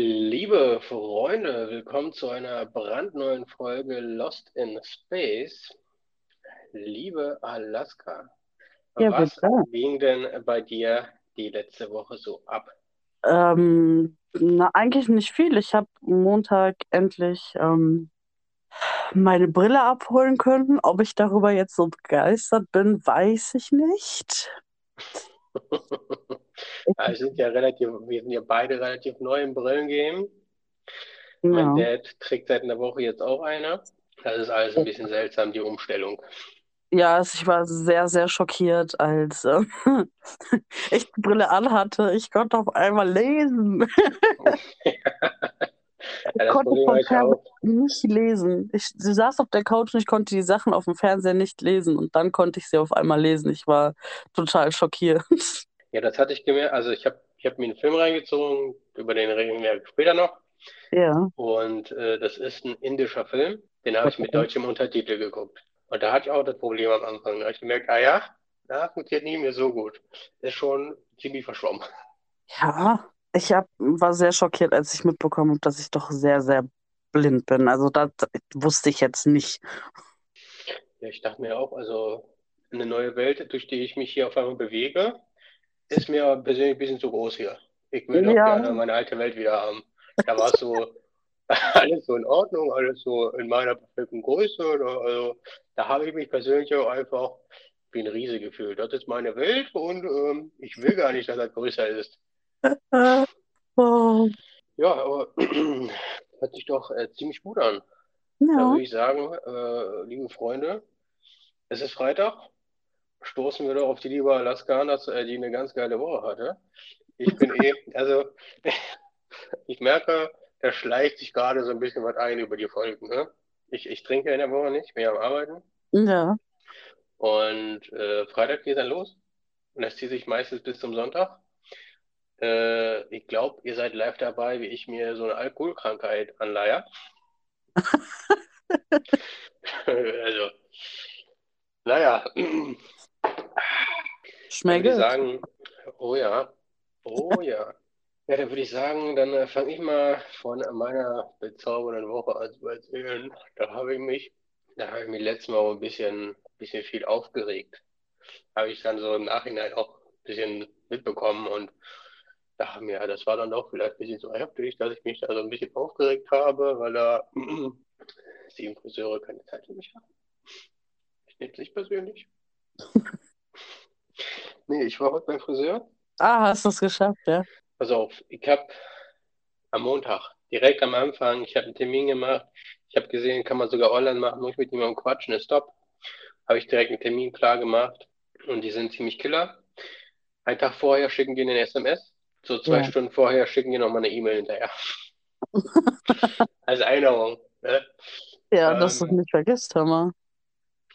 Liebe Freunde, willkommen zu einer brandneuen Folge Lost in Space. Liebe Alaska, Ja, was bitte. ging denn bei dir die letzte Woche so ab? Ähm, na, eigentlich nicht viel. Ich habe Montag endlich ähm, meine Brille abholen können. Ob ich darüber jetzt so begeistert bin, weiß ich nicht. Wir sind ja relativ, wir sind ja beide relativ neu im Brillengame. Mein Ja, Dad trägt seit einer Woche jetzt auch eine. Das ist alles ein bisschen seltsam, die Umstellung. ja, also ich war sehr, sehr schockiert, als äh, ich die Brille anhatte. Ich konnte auf einmal lesen. Ja, Ich konnte vom Fernseher nicht lesen. Ich, sie saß auf der Couch und ich konnte die Sachen auf dem Fernseher nicht lesen. Und dann konnte ich sie auf einmal lesen. Ich war total schockiert. Ja, das hatte ich gemerkt. Also ich habe ich hab mir einen Film reingezogen, über den reden wir später noch. Ja. Und äh, das ist ein indischer Film, den habe ich mit deutschem Untertitel geguckt. Und da hatte ich auch das Problem am Anfang. Da habe ich gemerkt, ah ja, das funktioniert nicht mehr so gut. Ist schon ziemlich verschwommen. Ja, ich hab, war sehr schockiert, als ich mitbekommen habe, dass ich doch sehr, sehr blind bin. Also das wusste ich jetzt nicht. Ja, ich dachte mir auch, also eine neue Welt, durch die ich mich hier auf einmal bewege, ist mir persönlich ein bisschen zu groß hier. Ich will doch Ja, gerne meine alte Welt wieder haben. Da war es so alles so in Ordnung, alles so in meiner perfekten Größe. Also da habe ich mich persönlich auch einfach wie ein Riese gefühlt. Das ist meine Welt und ähm, ich will gar nicht, dass das größer ist. oh, Ja, aber hört sich doch äh, ziemlich gut an. Da ja. würde ich sagen, äh, liebe Freunde, es ist Freitag. Stoßen wir doch auf die liebe Alaskana, äh, die eine ganz geile Woche hatte. Ich bin eh, also ich merke, da schleicht sich gerade so ein bisschen was ein über die Folgen. Ne? Ich, ich trinke in der Woche nicht, bin ja am Arbeiten. Ja. Und äh, Freitag geht dann los. Und das zieht sich meistens bis zum Sonntag. Äh, ich glaube, ihr seid live dabei, wie ich mir so eine Alkoholkrankheit anleihe. Also, naja, Schmeckt würde ich sagen, oh ja, oh ja. Ja, dann würde ich sagen, dann äh, fange ich mal von meiner bezaubernden Woche an zu erzählen. Da habe ich mich, da habe ich mich letztes Mal ein bisschen, bisschen viel aufgeregt. Habe ich dann so im Nachhinein auch ein bisschen mitbekommen und dachte mir, ja, das war dann auch vielleicht ein bisschen so heftig, dass ich mich da so ein bisschen aufgeregt habe, weil da sieben Friseure keine Zeit für mich haben. Ich nehme es nicht persönlich. Nee, ich war heute beim Friseur. Ah, hast du es geschafft, ja? Pass auf, ich habe am Montag, direkt am Anfang, ich habe einen Termin gemacht. Ich habe gesehen, kann man sogar online machen, muss ich mit jemandem quatschen, ist top. Habe ich direkt einen Termin klar gemacht und die sind ziemlich killer. Einen Tag vorher schicken die eine SMS, so zwei Ja. Stunden vorher schicken die nochmal eine E-Mail hinterher. Als Erinnerung. Ne? Ja, dass du es Ähm, nicht vergisst, hör mal.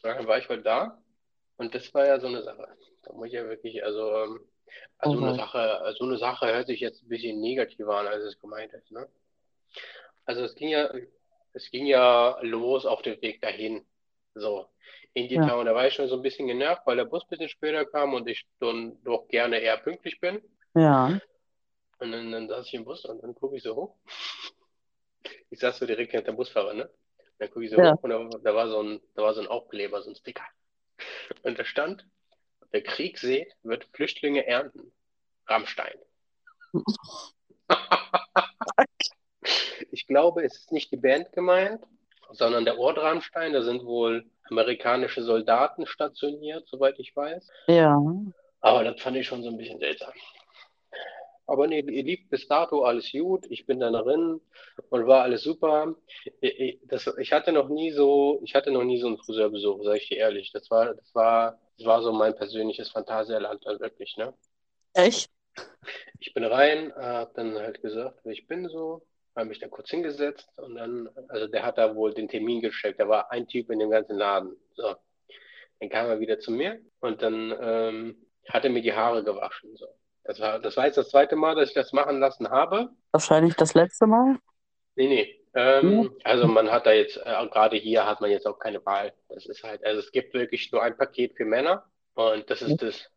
dann war ich heute da und das war ja so eine Sache. Da muss ich ja wirklich, also, ähm, also eine Alright. Sache, so eine Sache hört sich jetzt ein bisschen negativer an, als es gemeint ist, ne? Also es ging ja, es ging ja los auf dem Weg dahin. So, Indie Ja. Town, da war ich schon so ein bisschen genervt, weil der Bus ein bisschen später kam und ich dann doch gerne eher pünktlich bin. Ja. Und dann, dann saß ich im Bus und dann gucke ich so hoch. Ich saß so direkt hinter dem Busfahrer, ne? Dann gucke ich so Ja. hoch und da, da war so ein, da war so ein Aufkleber, so ein Sticker. Und da stand, wer Krieg sät, wird Flüchtlinge ernten. Rammstein. Ich glaube, es ist nicht die Band gemeint, sondern der Ort Rammstein. Da sind wohl amerikanische Soldaten stationiert, soweit ich weiß. Ja. Aber das fand ich schon so ein bisschen seltsam. Aber nee, ihr lief bis dato alles gut. Ich bin dann drin und war alles super. Ich, ich- das, ich hatte noch nie so, ich hatte noch nie so einen Friseurbesuch, sage ich dir ehrlich. Das war, das war, war so mein persönliches Phantasialand dann wirklich, ne? Echt? Ich bin rein, hab dann halt gesagt, ich bin so, habe mich da kurz hingesetzt und dann, also der hat da wohl den Termin gecheckt. Da war ein Typ in dem ganzen Laden. So, dann kam er wieder zu mir und dann ähm, hat er mir die Haare gewaschen. So. Das war, das war jetzt das zweite Mal, dass ich das machen lassen habe. Wahrscheinlich das letzte Mal. Nee, nee. Ähm, also man hat da jetzt, äh, gerade hier hat man jetzt auch keine Wahl. Das ist halt, also es gibt wirklich nur ein Paket für Männer und das ist das.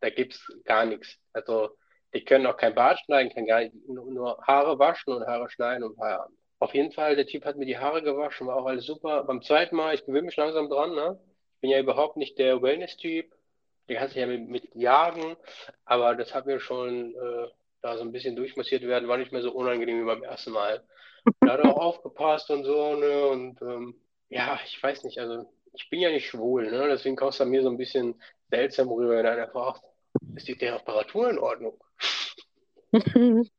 Da gibt's gar nichts. Also Die können auch kein Bart schneiden, kann gar nicht, nur, nur Haare waschen und Haare schneiden und Feierabend. Auf jeden Fall, der Typ hat mir die Haare gewaschen, war auch alles super. Beim zweiten Mal, ich gewöhne mich langsam dran, ne? Ich bin ja überhaupt nicht der Wellness-Typ. Der kann sich ja mit, mit jagen, aber das hat mir schon äh, da so ein bisschen durchmassiert werden, war nicht mehr so unangenehm wie beim ersten Mal. Da hat er auch aufgepasst und so, ne? Und ähm, ja, ich weiß nicht, also ich bin ja nicht schwul, ne? Deswegen kommt es mir so ein bisschen seltsam rüber, wenn einer fragt, ist die Temperatur in Ordnung?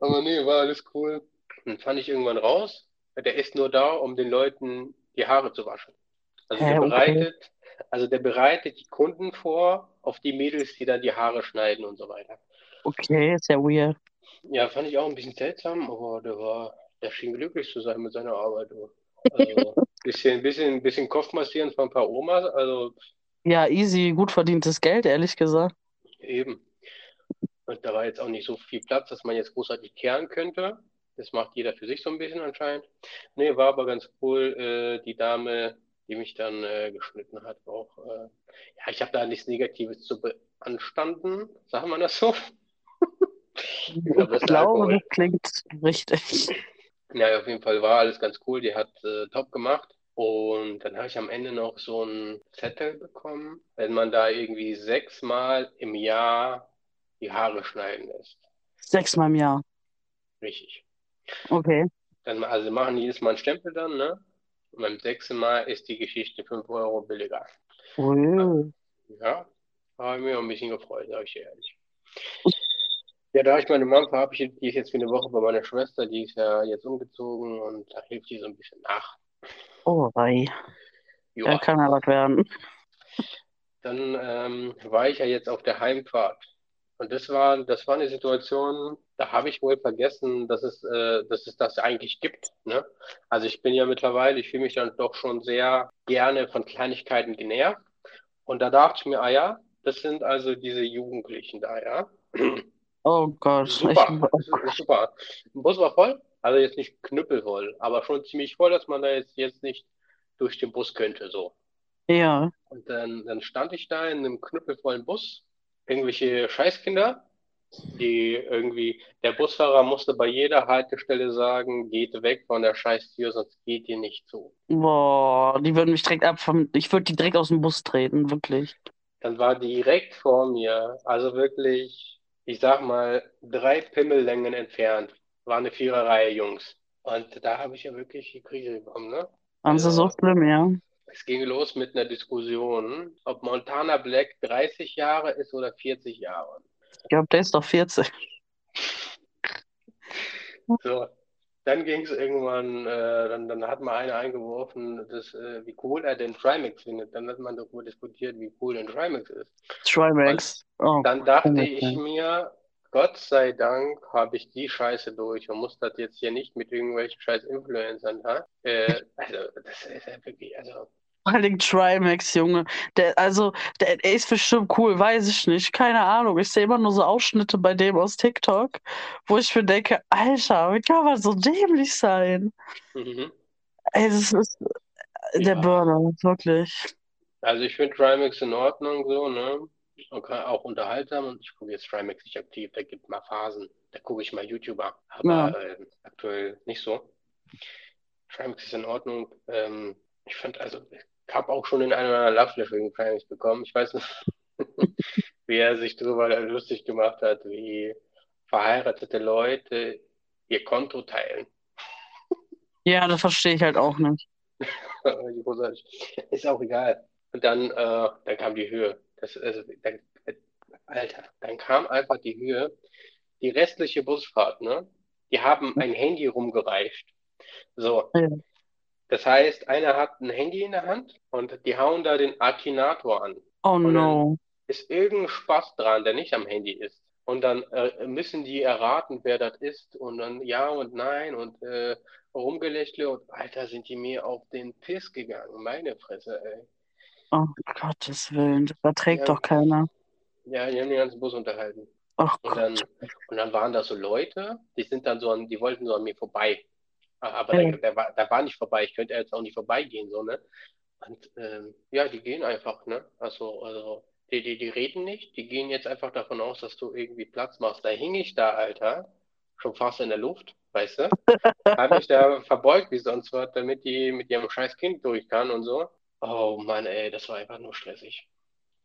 Aber nee, war alles cool. Dann fand ich irgendwann raus, der ist nur da, um den Leuten die Haare zu waschen. Also der okay. bereitet, also der bereitet die Kunden vor auf die Mädels, die dann die Haare schneiden und so weiter. Okay, ja weird. Ja, fand ich auch ein bisschen seltsam, aber der war, der schien glücklich zu sein mit seiner Arbeit. Also bisschen, bisschen, bisschen Kopfmassieren von ein paar Omas, also Ja, easy, gut verdientes Geld, ehrlich gesagt. eben. Und da war jetzt auch nicht so viel Platz, dass man jetzt großartig kehren könnte. Das macht jeder für sich so ein bisschen anscheinend. Nee, war aber ganz cool. Äh, die Dame, die mich dann äh, geschnitten hat, auch, äh, ja, ich habe da nichts Negatives zu beanstanden, sagen wir das so. Ich glaube, das klingt richtig. Ja, auf jeden Fall war alles ganz cool. Die hat äh, top gemacht. Und dann habe ich am Ende noch so einen Zettel bekommen, wenn man da irgendwie sechsmal im Jahr die Haare schneiden lässt. Sechsmal im Jahr. Richtig. Okay. Dann, also machen jedes Mal einen Stempel dann, ne? Und beim sechsten Mal ist die Geschichte 5 Euro billiger. Ui. Ja, habe ich mir auch ein bisschen gefreut, sage ich ehrlich. Ja, da habe ich meine Mom verabschiedet, die ist jetzt für eine Woche bei meiner Schwester, die ist ja jetzt umgezogen und da hilft die so ein bisschen nach. Oh, wei. Ja. Da kann ja was werden. Dann ähm, war ich ja jetzt auf der Heimfahrt. Und das war, das war eine Situation, da habe ich wohl vergessen, dass es, äh, dass es das eigentlich gibt. Ne? Also ich bin ja mittlerweile, ich fühle mich dann doch schon sehr gerne von Kleinigkeiten genervt. Und da dachte ich mir, ah ja, das sind also diese Jugendlichen da, ja. Oh Gott. Super, Ich, super. Der Bus war voll, also jetzt nicht knüppelvoll, aber schon ziemlich voll, dass man da jetzt, jetzt nicht durch den Bus könnte, so. ja. Und dann, dann stand ich da in einem knüppelvollen Bus, irgendwelche Scheißkinder, die irgendwie, der Busfahrer musste bei jeder Haltestelle sagen, geht weg von der Scheißtür, sonst geht ihr nicht zu. Boah, die würden mich direkt ab vom, ich würde die direkt aus dem Bus treten, wirklich. Dann war direkt vor mir, also wirklich, ich sag mal, drei Pimmellängen entfernt, war eine Viererreihe Jungs. Und da habe ich ja wirklich die Krise bekommen, ne? Sie so Also, schlimm, ja? es ging los mit einer Diskussion, ob Montana Black 30 Jahre ist oder 40 Jahre. Ich glaube, der ist doch 40. So, dann ging es irgendwann, äh, dann, dann hat mal einer eingeworfen, dass, äh, wie cool er den Trimax findet. Dann hat man darüber diskutiert, wie cool ein Trimax ist. Trimax. Oh, Dann dachte komisch, ich mir, Gott sei Dank habe ich die Scheiße durch und muss das jetzt hier nicht mit irgendwelchen scheiß Influencern? Äh, also, das ist ja wirklich, also, Vor allem Trimax, Junge. Der, also, der, der ist bestimmt cool, weiß ich nicht. Keine Ahnung. Ich sehe immer nur so Ausschnitte bei dem aus TikTok, wo ich mir denke, Alter, wie kann man so dämlich sein? mhm. Ey, das ist der Ja. Burner, wirklich. Also ich finde Trimax in Ordnung so, ne? Okay, auch unterhaltsam und ich gucke jetzt Trimax nicht aktiv, da gibt mal Phasen, da gucke ich mal YouTuber, aber äh, aktuell nicht so. Trimax ist in Ordnung. Ähm, ich fand also, habe auch schon in einer meiner Love wegen Trimax bekommen. Ich weiß nicht, wie er sich darüber lustig gemacht hat, wie verheiratete Leute ihr Konto teilen. Ja, das verstehe ich halt auch nicht. Ist auch egal. Und dann, äh, dann kam die Höhe. Das, also, dann, Alter, dann kam einfach die Höhe. Die restliche Busfahrt, ne? Die haben ein Handy rumgereicht. So. Ja. Das heißt, einer hat ein Handy in der Hand und die hauen da den Akinator an. Oh no. ist irgendein Spaß dran, der nicht am Handy ist. Und dann äh, müssen die erraten, wer das ist. Und dann ja und nein und äh, Rumgelächle und Alter, sind die mir auf den Piss gegangen. Meine Fresse, ey. Oh Gottes Willen, das verträgt Ja, doch keiner. ja, die haben den ganzen Bus unterhalten. Oh Und dann, Gott. und dann waren da so Leute, die sind dann so an, die wollten so an mir vorbei. Aber Ja. der, der war, der war nicht vorbei. Ich könnte jetzt auch nicht vorbeigehen, so, ne? Und ähm, ja, die gehen einfach, ne? Also, also Die, die, die reden nicht, die gehen jetzt einfach davon aus, dass du irgendwie Platz machst. Da hing ich da, Alter, schon fast in der Luft, weißt du? Hab mich da verbeugt wie sonst was, damit die mit ihrem scheiß Kind durch kann und so. Oh Mann, ey, das war einfach nur stressig.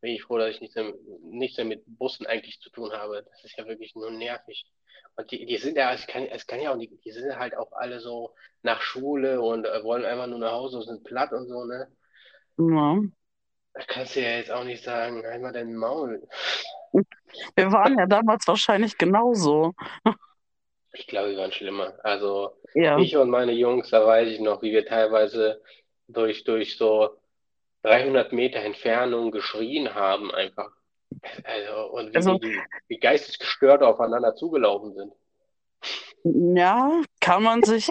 Bin ich froh, dass ich nichts mehr, nichts mehr mit Bussen eigentlich zu tun habe. Das ist ja wirklich nur nervig. Und die, die sind ja, es kann, es kann ja auch nicht, die sind halt auch alle so nach Schule und äh, wollen einfach nur nach Hause und sind platt und so, ne? Ja. Da kannst du ja jetzt auch nicht sagen, einmal dein Maul. Wir waren ja damals wahrscheinlich genauso. Ich glaube, wir waren schlimmer. Also Ja, ich und meine Jungs, da weiß ich noch, wie wir teilweise durch, durch so 300 Meter Entfernung geschrien haben einfach. Also, und wie, also wie, wie geistesgestört aufeinander zugelaufen sind. ja, kann man sich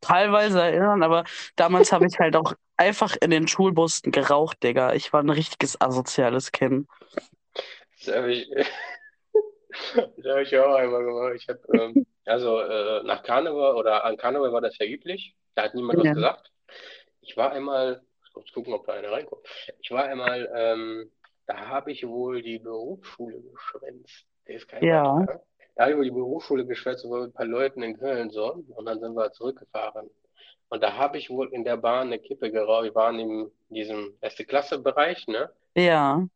teilweise erinnern, aber damals habe ich halt auch einfach in den Schulbussen geraucht, Digga. Ich war ein richtiges asoziales Kind. Das habe ich, das habe ich auch einmal gemacht. Ich habe, ähm, also äh, nach Karneval oder an Karneval war das ja üblich. Da hat niemand was Ja, gesagt. Ich war einmal, muss gucken, ob da einer reinkommt. Ich war einmal, ähm, da habe ich wohl die Berufsschule geschwänzt. Der ist kein ja. Da habe ich wohl die Berufsschule geschwänzt, so mit ein paar Leuten in Köln so. Und dann sind wir zurückgefahren. Und da habe ich wohl in der Bahn eine Kippe geraucht. Wir waren in diesem erste Klasse Bereich, ne? ja.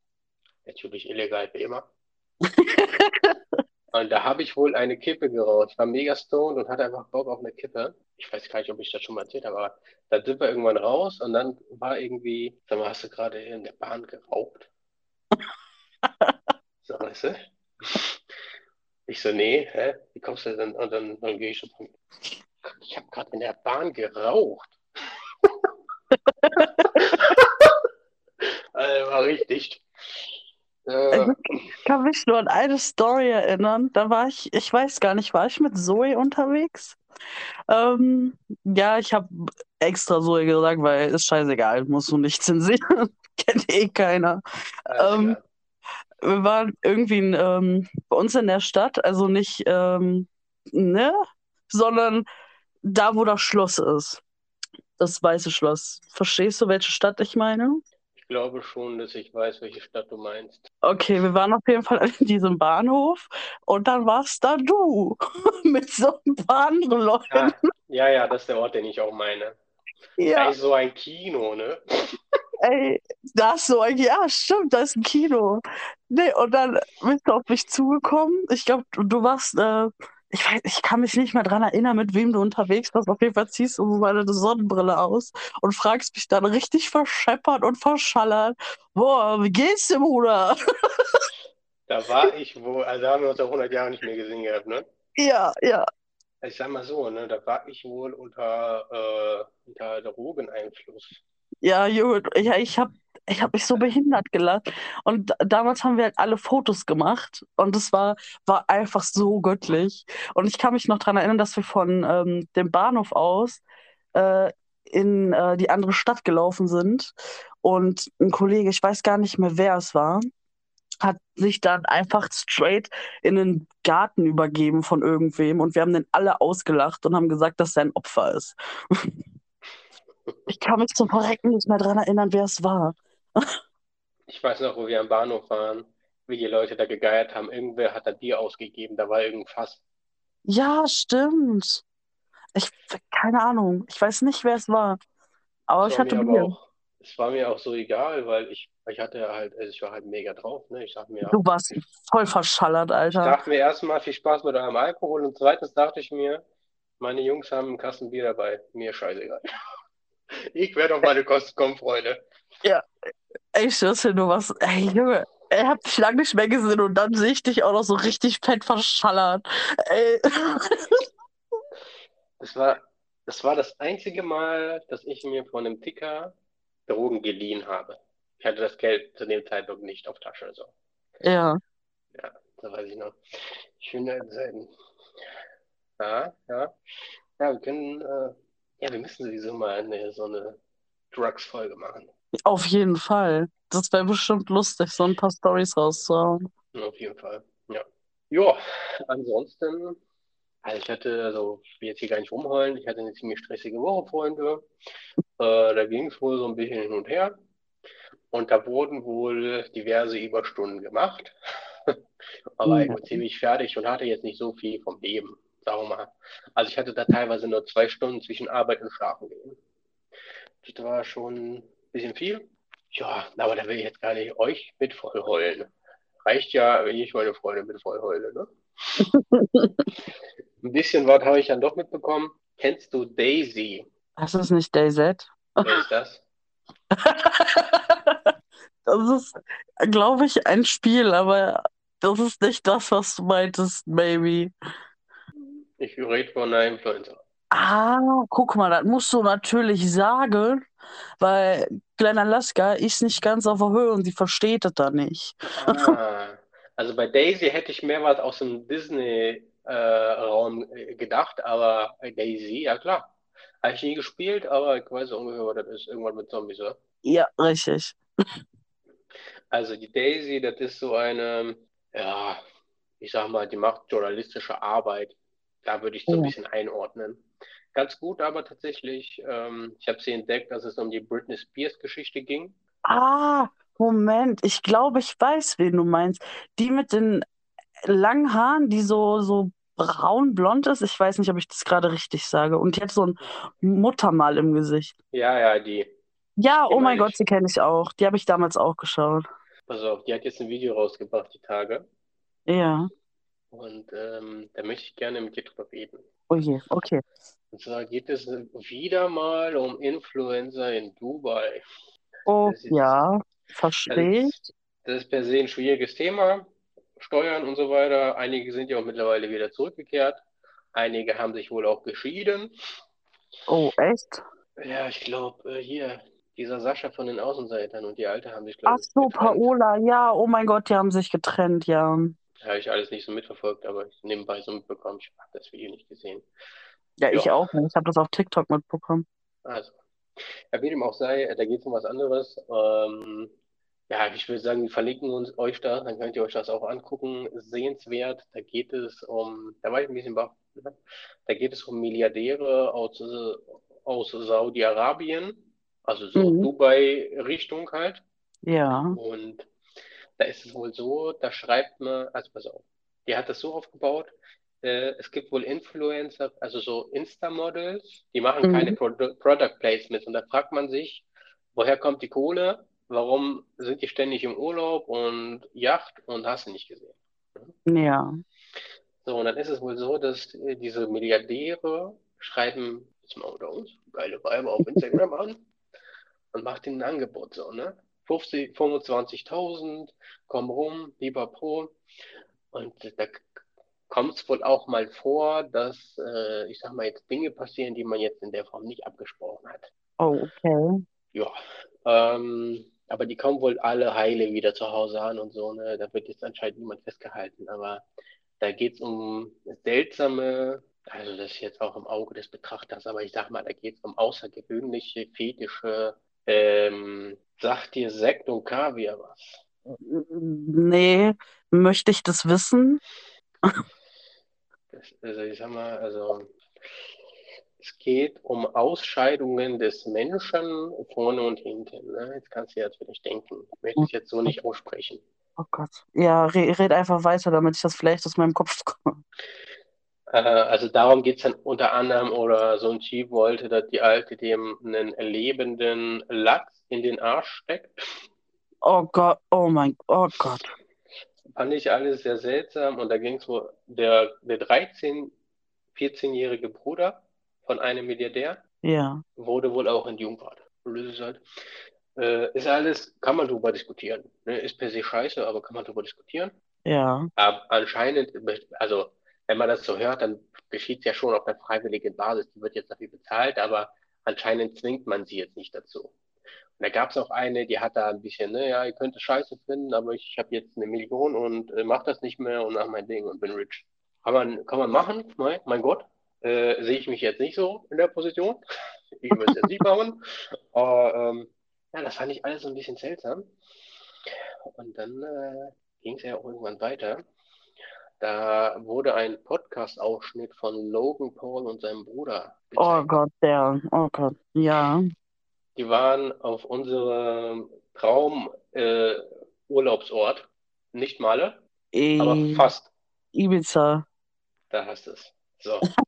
Natürlich illegal wie immer. Und da habe ich wohl eine Kippe geraucht. Ich war mega stoned und hatte einfach Bock auf eine Kippe. Ich weiß gar nicht, ob ich das schon mal erzählt habe, aber dann sind wir irgendwann raus und dann war irgendwie, sag mal, hast du gerade in der Bahn geraucht? So, weißt du? Ich so, nee, hä? Wie kommst du denn? Und dann, dann gehe ich so, ich habe gerade in der Bahn geraucht. Also, war richtig. Äh, Also ich kann mich nur an eine Story erinnern. Da war ich, ich weiß gar nicht, war ich mit Zoe unterwegs? Ähm, ja, ich habe extra Zoe gesagt, weil ist scheißegal, musst du nicht zensieren. Kennt eh keiner. Ähm, klar. wir waren irgendwie in, ähm, bei uns in der Stadt, also nicht, ähm, ne, sondern da, wo das Schloss ist. Das Weiße Schloss. Verstehst du, welche Stadt ich meine? Ich glaube schon, dass ich weiß, welche Stadt du meinst. Okay, wir waren auf jeden Fall in diesem Bahnhof und dann warst da du mit so ein paar anderen Leuten. Ah, ja, ja, das ist der Ort, den ich auch meine. Da Ja, ist so ein Kino, ne? ey, da ist so ein, ja, stimmt, da ist ein Kino. Nee, und dann bist du auf mich zugekommen. Ich glaube, du, du warst, äh, ich weiß, ich kann mich nicht mehr dran erinnern, mit wem du unterwegs warst. Auf jeden Fall ziehst du meine Sonnenbrille aus und fragst mich dann richtig verscheppert und verschallert. Boah, wie geht's dir, Bruder? Da war ich wohl, also da haben wir uns auch 100 Jahre nicht mehr gesehen gehabt, ne? Ja, ja. Ich sag mal so, ne? Da war ich wohl unter, äh, unter Drogeneinfluss. Ja, Junge, ja, ich habe ich hab mich so behindert gelacht. Und da- damals haben wir halt alle Fotos gemacht und es war, war einfach so göttlich. Und ich kann mich noch daran erinnern, dass wir von ähm, dem Bahnhof aus äh, in äh, die andere Stadt gelaufen sind. Und ein Kollege, ich weiß gar nicht mehr, wer es war, hat sich dann einfach straight in den Garten übergeben von irgendwem. Und wir haben den alle ausgelacht und haben gesagt, dass er ein Opfer ist. Ich kann mich zum Verrecken nicht mehr daran erinnern, wer es war. Ich weiß noch, wo wir am Bahnhof waren, wie die Leute da gegeiert haben. Irgendwer hat da Bier ausgegeben, da war irgendein Fass. Ja, stimmt. Ich, keine Ahnung. Ich weiß nicht, wer es war. Aber Es ich war hatte Bier. auch, es war mir auch so egal, weil ich, ich hatte halt, also ich war halt mega drauf, ne? Ich dachte mir, Du warst voll verschallert, ich Alter. dachte mir erstmal viel Spaß mit eurem Alkohol und zweitens dachte ich mir, meine Jungs haben einen Kasten Bier dabei. Mir scheißegal. Ich werde auf meine Kosten kommen, Freunde. Ja, ey, dir, du warst. Ey, Junge, ich hab dich lange nicht mehr gesehen und dann sehe ich dich auch noch so richtig fett verschallert. Ey. Das war, das war das einzige Mal, dass ich mir von einem Ticker Drogen geliehen habe. Ich hatte das Geld zu dem Zeitpunkt nicht auf Tasche, so. Ja, Ja, da weiß ich noch. Schöne Zeiten. Ja, ja. Ja, wir können, äh, ja, wir müssen sowieso mal eine, so eine Drugs-Folge machen. Auf jeden Fall. Das wäre bestimmt lustig, so ein paar Storys rauszuhauen. Auf jeden Fall. Ja. Ja, ansonsten, also ich hatte, also ich will jetzt hier gar nicht rumheulen, ich hatte eine ziemlich stressige Woche, Freunde. Äh, da ging es wohl so ein bisschen hin und her. und da wurden wohl diverse Überstunden gemacht. Aber ich war ziemlich fertig und hatte jetzt nicht so viel vom Leben, sagen wir mal. Also ich hatte da teilweise nur zwei Stunden zwischen Arbeit und Schlafen gehen. Das war schon bisschen viel. Ja, aber da will ich jetzt gar nicht euch mit voll heulen. Reicht ja, wenn ich meine Freunde mit voll heule, ne? ein bisschen was habe ich dann doch mitbekommen. Kennst du Daisy? Das ist nicht DayZ. Wer ist das? Das ist, glaube ich, ein Spiel, aber das ist nicht das, was du meintest, maybe. Ich rede von einer Influencer. Ah, guck mal, das musst du natürlich sagen, weil Kleiner Laska ist nicht ganz auf der Höhe und sie versteht das da nicht. Ah, also bei Daisy hätte ich mehr was aus dem Disney-Raum äh, gedacht, aber bei Daisy, ja klar. Habe ich nie gespielt, aber ich weiß ungefähr, was das ist. Irgendwann mit Zombies, oder? Ja, richtig. Also die Daisy, das ist so eine, ja, ich sag mal, die macht journalistische Arbeit. Da würde ich so ein bisschen einordnen. Ganz gut, aber tatsächlich, ähm, ich habe sie entdeckt, dass es um die Britney Spears-Geschichte ging. Ah, Moment, ich glaube, ich weiß, wen du meinst. Die mit den langen Haaren, die so, so braun-blond ist. Ich weiß nicht, ob ich das gerade richtig sage. Und die hat so ein Muttermal im Gesicht. Ja, ja, die. Ja, Die oh mein Gott, ich. die kenne ich auch. Die habe ich damals auch geschaut. Pass auf, die hat jetzt ein Video rausgebracht, die Tage. Ja. Und ähm, da möchte ich gerne mit dir drüber reden. Oh je, okay. Und zwar geht es wieder mal um Influencer in Dubai. Oh ist- ja, verstehe ich. Das, das ist per se ein schwieriges Thema. Steuern und so weiter. Einige sind ja auch mittlerweile wieder zurückgekehrt. Einige haben sich wohl auch geschieden. Oh, echt? Ja, ich glaube, hier, dieser Sascha von den Außenseitern und die Alte haben sich, Ach glaube ich, so, getrennt. Paola, ja, oh mein Gott, die haben sich getrennt, ja. Habe ich alles nicht so mitverfolgt, aber ich nebenbei so mitbekommen. Ich habe das Video nicht gesehen. Ja, ich Ja. auch nicht. Ich habe das auf TikTok mitbekommen. Also, ja, wie dem auch sei, da geht es um was anderes. Ähm, ja, ich würde sagen, wir verlinken uns euch da, dann könnt ihr euch das auch angucken. Sehenswert, da geht es um, da war ich ein bisschen baff, ne? Da geht es um Milliardäre aus, aus Saudi-Arabien, also so Mhm. Dubai-Richtung halt. Ja. Und da ist es wohl so, da schreibt man, also pass auf, die hat das so aufgebaut, äh, es gibt wohl Influencer, also so Insta-Models, die machen Mhm. keine Produ Product Placements und da fragt man sich, woher kommt die Kohle? Warum sind die ständig im Urlaub und Yacht und hast du nicht gesehen? Ja. So, und dann ist es wohl so, dass äh, diese Milliardäre schreiben jetzt mal unter uns geile Weiber auf Instagram an und macht ihnen ein Angebot so, ne? 50, 25.000, komm rum, lieber Pro. Und da kommt es wohl auch mal vor, dass, äh, ich sag mal, jetzt Dinge passieren, die man jetzt in der Form nicht abgesprochen hat. Oh, okay. Ja, ähm, aber die kommen wohl alle heile wieder zu Hause an und so, ne? Da wird jetzt anscheinend niemand festgehalten, aber da geht es um seltsame, also das ist jetzt auch im Auge des Betrachters, aber ich sag mal, da geht es um außergewöhnliche, fetische, ähm, sagt dir Sekt und Kaviar was? Nee, möchte ich das wissen? Also ich sag mal, also es geht um Ausscheidungen des Menschen vorne und hinten. Ne? Jetzt kannst du dir natürlich denken, ich möchte es jetzt so nicht aussprechen. Oh Gott. Ja, re red einfach weiter, damit ich das vielleicht aus meinem Kopf komme. Äh, also darum geht es dann unter anderem, oder so ein Typ wollte, dass die Alte dem einen lebenden Lachs in den Arsch steckt. Oh Gott, oh mein, oh Gott. Fand ich alles sehr seltsam. Und da ging es wohl, der, der 13-, 14-jährige Bruder von einem Milliardär Ja. wurde wohl auch in halt, äh, ist alles, kann man drüber diskutieren. Ne? Ist per se scheiße, aber kann man drüber diskutieren. Ja. Aber anscheinend, also wenn man das so hört, dann geschieht es ja schon auf einer freiwilligen Basis. Die wird jetzt dafür bezahlt, aber anscheinend zwingt man sie jetzt nicht dazu. Da gab es auch eine, die hat da ein bisschen, ne, ja, ihr könnt es scheiße finden, aber ich habe jetzt eine Million und äh, mach das nicht mehr und mach mein Ding und bin rich. Kann man, kann man machen, mein, mein Gott. Äh, sehe ich mich jetzt nicht so in der Position. Ich würde es jetzt nicht machen. Aber ähm, ja, das fand ich alles so ein bisschen seltsam. Und dann äh, ging es ja auch irgendwann weiter. Da wurde ein Podcast-Ausschnitt von Logan Paul und seinem Bruder Oh gezeigt. Gott, der. Oh Gott. Ja. Die waren auf unserem Traum äh. Nicht Malle, Äh, aber fast. Ibiza. Da hast du es. So.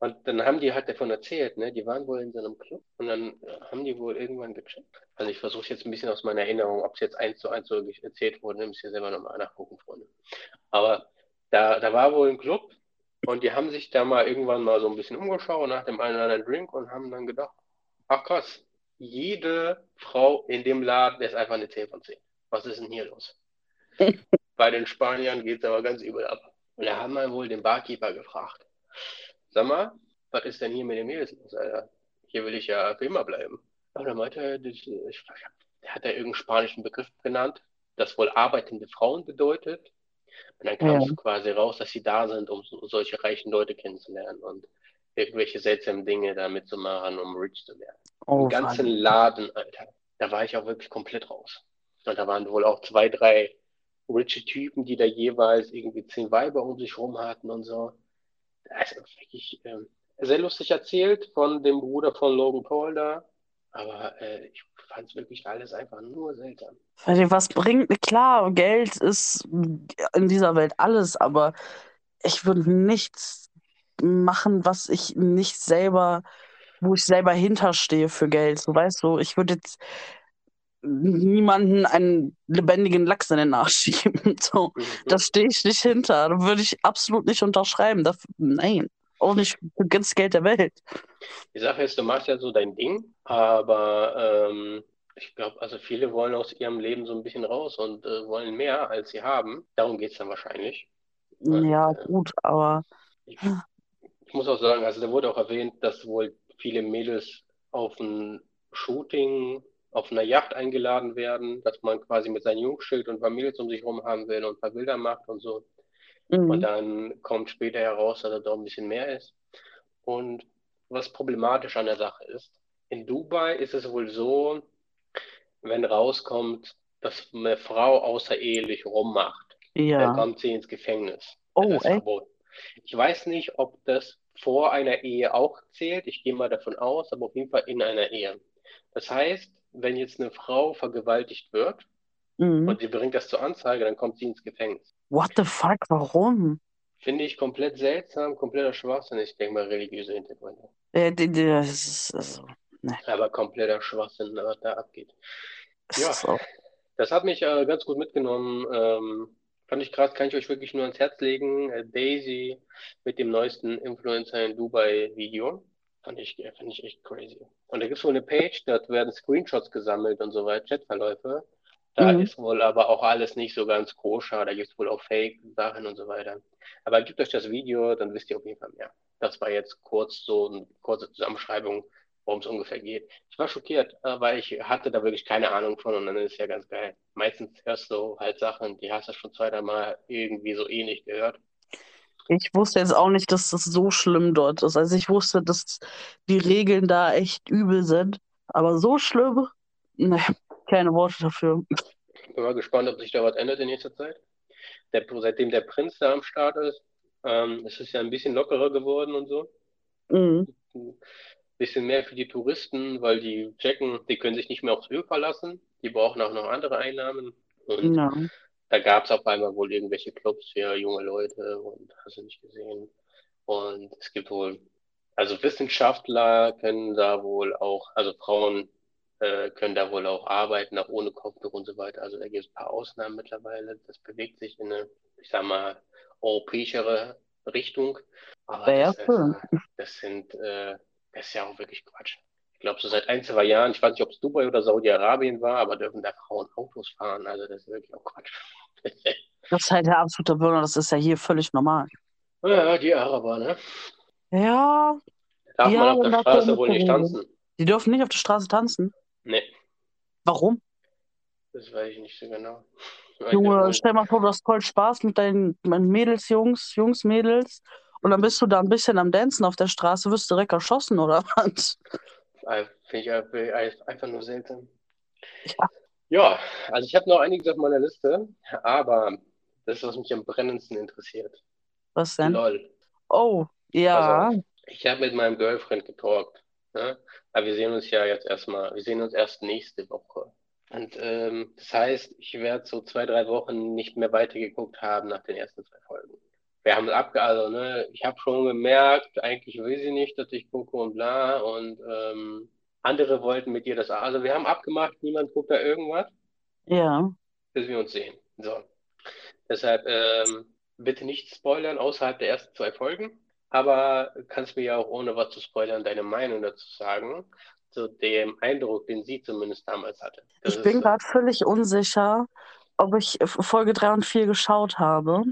Und dann haben die halt davon erzählt, ne? Die waren wohl in so einem Club und dann haben die wohl irgendwann gecheckt. Also ich versuche jetzt ein bisschen aus meiner Erinnerung, ob es jetzt eins zu eins so erzählt wurde, müsst ihr selber nochmal nachgucken, Freunde. Aber da, da war wohl ein Club und die haben sich da mal irgendwann mal so ein bisschen umgeschaut nach dem einen oder anderen Drink und haben dann gedacht, ach krass, jede Frau in dem Laden ist einfach eine 10 von 10. Was ist denn hier los? Bei den Spaniern geht es aber ganz übel ab. Und da haben wir wohl den Barkeeper gefragt. Sag mal, was ist denn hier mit den Mädels los, Alter? Hier will ich ja für immer bleiben. Und dann meinte er, das, ich, der hat da irgendeinen spanischen Begriff genannt, das wohl arbeitende Frauen bedeutet. Und dann kam Ja. es quasi raus, dass sie da sind, um so, solche reichen Leute kennenzulernen und irgendwelche seltsamen Dinge damit zu machen, um rich zu werden. Oh, Im ganzen Mann. Laden, Alter. Da war ich auch wirklich komplett raus. Und da waren wohl auch zwei, drei riche Typen, die da jeweils irgendwie zehn Weiber um sich rum hatten und so. Also wirklich ähm, sehr lustig erzählt von dem Bruder von Logan Paul da. Aber äh, ich fand es wirklich alles einfach nur seltsam. Weil Was bringt, klar, Geld ist in dieser Welt alles, aber ich würde nichts machen, was ich nicht selber, wo ich selber hinterstehe für Geld. So weißt du, ich würde jetzt niemanden einen lebendigen Lachs in den Arsch schieben. So, Mhm. da stehe ich nicht hinter. Da würde ich absolut nicht unterschreiben. Dafür, nein, auch nicht für ganz Geld der Welt. Die Sache ist, du machst ja so dein Ding, aber ähm, ich glaube, also viele wollen aus ihrem Leben so ein bisschen raus und äh, wollen mehr, als sie haben. Darum geht es dann wahrscheinlich. Ja, äh, gut, aber Ich, ich muss auch sagen, also da wurde auch erwähnt, dass wohl viele Mädels auf ein Shooting auf einer Yacht eingeladen werden, dass man quasi mit seinem Jungsschild und Familie um sich herum haben will und ein paar Bilder macht und so. Und mhm. dann kommt später heraus, dass er doch ein bisschen mehr ist. Und was problematisch an der Sache ist, in Dubai ist es wohl so, wenn rauskommt, dass eine Frau außerehelich rummacht, dann ja. kommt sie ins Gefängnis. Oh, Das ist echt? verboten. Ich weiß nicht, ob das vor einer Ehe auch zählt. Ich gehe mal davon aus, aber auf jeden Fall in einer Ehe. Das heißt, wenn jetzt eine Frau vergewaltigt wird Mhm. und sie bringt das zur Anzeige, dann kommt sie ins Gefängnis. What the fuck, warum? Finde ich komplett seltsam, kompletter Schwachsinn. Ich denke mal religiöse Hintergründe. Äh, das ist, also, Aber kompletter Schwachsinn, was da abgeht. es Ja. Das hat mich äh, ganz gut mitgenommen. Ähm, fand ich krass, kann ich euch wirklich nur ans Herz legen. Äh, Daisy mit dem neuesten Influencer in Dubai Video. Fand ich, äh, fand ich echt crazy. Und da gibt es wohl eine Page, dort werden Screenshots gesammelt und so weiter, Chatverläufe. Da Mhm. ist wohl aber auch alles nicht so ganz koscher. Da gibt es wohl auch Fake-Sachen und so weiter. Aber gebt euch das Video, dann wisst ihr auf jeden Fall mehr. Das war jetzt kurz so eine kurze Zusammenschreibung, worum es ungefähr geht. Ich war schockiert, äh, weil ich hatte da wirklich keine Ahnung von und dann ist es ja ganz geil. Meistens hörst du halt Sachen, die hast du schon zwei, drei Mal irgendwie so ähnlich gehört. ich wusste jetzt auch nicht, dass das so schlimm dort ist. Also ich wusste, dass die Regeln da echt übel sind. Aber so schlimm? Ne, keine Worte dafür. Bin mal gespannt, ob sich da was ändert in nächster Zeit. Der, seitdem der Prinz da am Start ist, ähm, ist es ja ein bisschen lockerer geworden und so. Mhm. Bisschen mehr für die Touristen, weil die checken, die können sich nicht mehr aufs Öl verlassen. Die brauchen auch noch andere Einnahmen. Und Ja. da gab es auf einmal wohl irgendwelche Clubs für junge Leute und hast du nicht gesehen. Und es gibt wohl, also Wissenschaftler können da wohl auch, also Frauen äh, können da wohl auch arbeiten, auch ohne Kopftuch und so weiter. Also da gibt es ein paar Ausnahmen mittlerweile. Das bewegt sich in eine, ich sag mal, europäischere Richtung. Aber das, äh, das sind, äh, das ist ja auch wirklich Quatsch. Ich glaube, so seit ein, zwei Jahren, ich weiß nicht, ob es Dubai oder Saudi-Arabien war, aber dürfen da Frauen Autos fahren. Also das ist wirklich auch Quatsch. Das ist halt der absolute Burner. Das ist ja hier völlig normal. Ja, die Araber, ne? Ja, Darf man auf der Straße wohl nicht tanzen? die dürfen nicht auf der Straße tanzen. Nee, Warum? das weiß ich nicht so genau. Junge, stell mal vor, du hast voll Spaß mit deinen, Mädels, Jungs, Jungs, Mädels. Und dann bist du da ein bisschen am Dancen auf der Straße, wirst direkt erschossen, oder was? äh, Finde ich einfach- einfach nur seltsam. Ja. Ja, also ich habe noch einiges auf meiner Liste, aber das ist, was mich am brennendsten interessiert. Was denn? LOL. Oh, ja. Auf. Ich habe mit meinem Girlfriend getalkt. Ne? Aber wir sehen uns ja jetzt erstmal, wir sehen uns erst nächste Woche. Und ähm, das heißt, ich werde so zwei, drei Wochen nicht mehr weitergeguckt haben nach den ersten zwei Folgen. Wir haben abge also, ne, ich habe schon gemerkt, eigentlich will sie nicht, dass ich gucke und bla. Und ähm, andere wollten mit ihr das. Also wir haben abgemacht, niemand guckt da irgendwas, Ja. bis wir uns sehen. So. Deshalb ähm, bitte nicht spoilern außerhalb der ersten zwei Folgen. Aber kannst mir ja auch ohne was zu spoilern deine Meinung dazu sagen, zu dem Eindruck, den sie zumindest damals hatte. Das Ich bin ist, gerade völlig unsicher, ob ich äh, Folge 3 und 4 geschaut habe.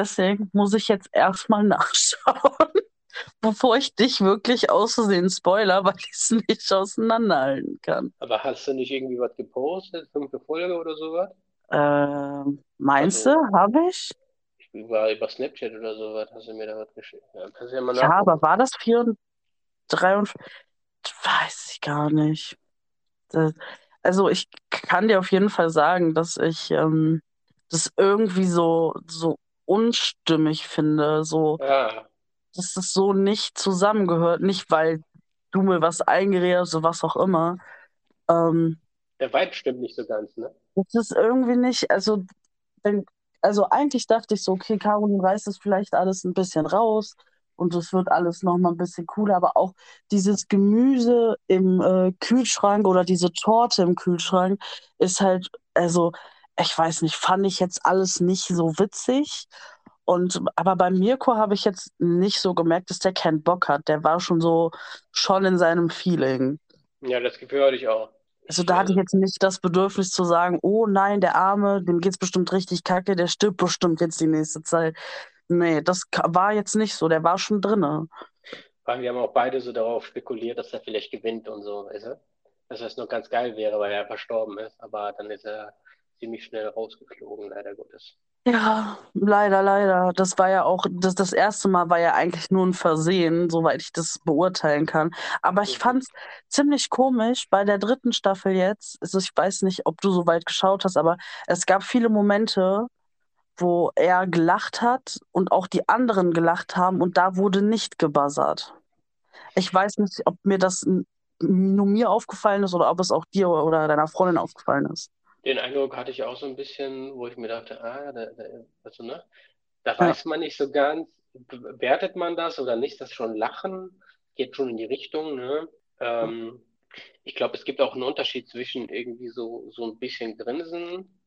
Deswegen muss ich jetzt erstmal nachschauen, bevor ich dich wirklich aus Versehen spoiler, weil ich es nicht auseinanderhalten kann. aber hast du nicht irgendwie was gepostet, fünfte Folge oder sowas? Ähm, meinst Also- du, habe ich? Ich war über Snapchat oder sowas, hast du mir da was geschickt. Ja, kannst du ja mal Ja, aber war das 4 und 3 und weiß ich gar nicht. Das, also ich kann dir auf jeden Fall sagen, dass ich ähm, das irgendwie so, so unstimmig finde, so, Ja, dass das so nicht zusammengehört, nicht weil du mir was eingeredet hast oder was auch immer. Ähm, der Vibe stimmt nicht so ganz, ne? das ist irgendwie nicht, also, wenn, also eigentlich dachte ich so, okay, Caroline reißt das vielleicht alles ein bisschen raus und es wird alles nochmal ein bisschen cooler, aber auch dieses Gemüse im äh, Kühlschrank oder diese Torte im Kühlschrank ist halt, also, ich weiß nicht, fand ich jetzt alles nicht so witzig. Und aber bei Mirko habe ich jetzt nicht so gemerkt, dass der keinen Bock hat. Der war schon so schon in seinem Feeling. Ja, das Gefühl hatte ich auch. Also da hatte ich jetzt nicht das Bedürfnis zu sagen, oh nein, der Arme, dem geht's bestimmt richtig kacke, der stirbt bestimmt jetzt die nächste Zeit. Nee, das war jetzt nicht so, der war schon drinne. Weil wir haben auch beide so darauf spekuliert, dass er vielleicht gewinnt und so, weißt du? Dass das nur ganz geil wäre, weil er verstorben ist, aber dann ist er ziemlich schnell rausgeflogen, leider Gottes. Ja, leider, leider. Das war ja auch, das, das erste Mal war ja eigentlich nur ein Versehen, soweit ich das beurteilen kann. Aber ich Mhm. fand's ziemlich komisch bei der dritten Staffel jetzt. Also ich weiß nicht, ob du so weit geschaut hast, aber es gab viele Momente, wo er gelacht hat und auch die anderen gelacht haben und da wurde nicht gebuzzert. Ich weiß nicht, ob mir das nur mir aufgefallen ist oder ob es auch dir oder deiner Freundin aufgefallen ist. Den Eindruck hatte ich auch so ein bisschen, wo ich mir dachte, ah, da, da, also, ne? Da Ja. weiß man nicht so ganz, bewertet man das oder nicht, das schon Lachen geht schon in die Richtung, ne? Ähm, ich glaube, es gibt auch einen Unterschied zwischen irgendwie so, so ein bisschen Grinsen,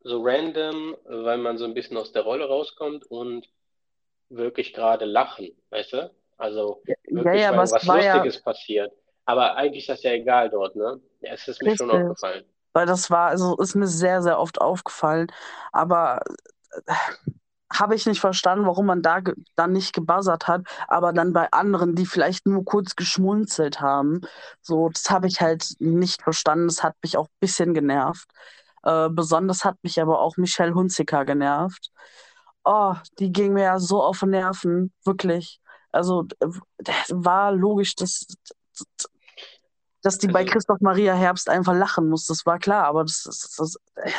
so random, weil man so ein bisschen aus der Rolle rauskommt und wirklich gerade lachen, weißt du? Also Ja, wirklich, ja, weil aber es was war ja, Lustiges passiert. Aber eigentlich ist das ja egal dort, ne? Ja, es ist mir schon Richtig. aufgefallen. Weil das war, also ist mir sehr, sehr oft aufgefallen, aber äh, habe ich nicht verstanden, warum man da dann nicht gebuzzert hat, aber dann bei anderen, die vielleicht nur kurz geschmunzelt haben, so, das habe ich halt nicht verstanden, das hat mich auch ein bisschen genervt. Äh, besonders hat mich aber auch Michelle Hunziker genervt. Oh, die ging mir ja so auf den Nerven, wirklich. Also äh, war logisch, dass, dass die bei Also- Christoph Maria Herbst einfach lachen muss. Das war klar, aber das, das, das, äh,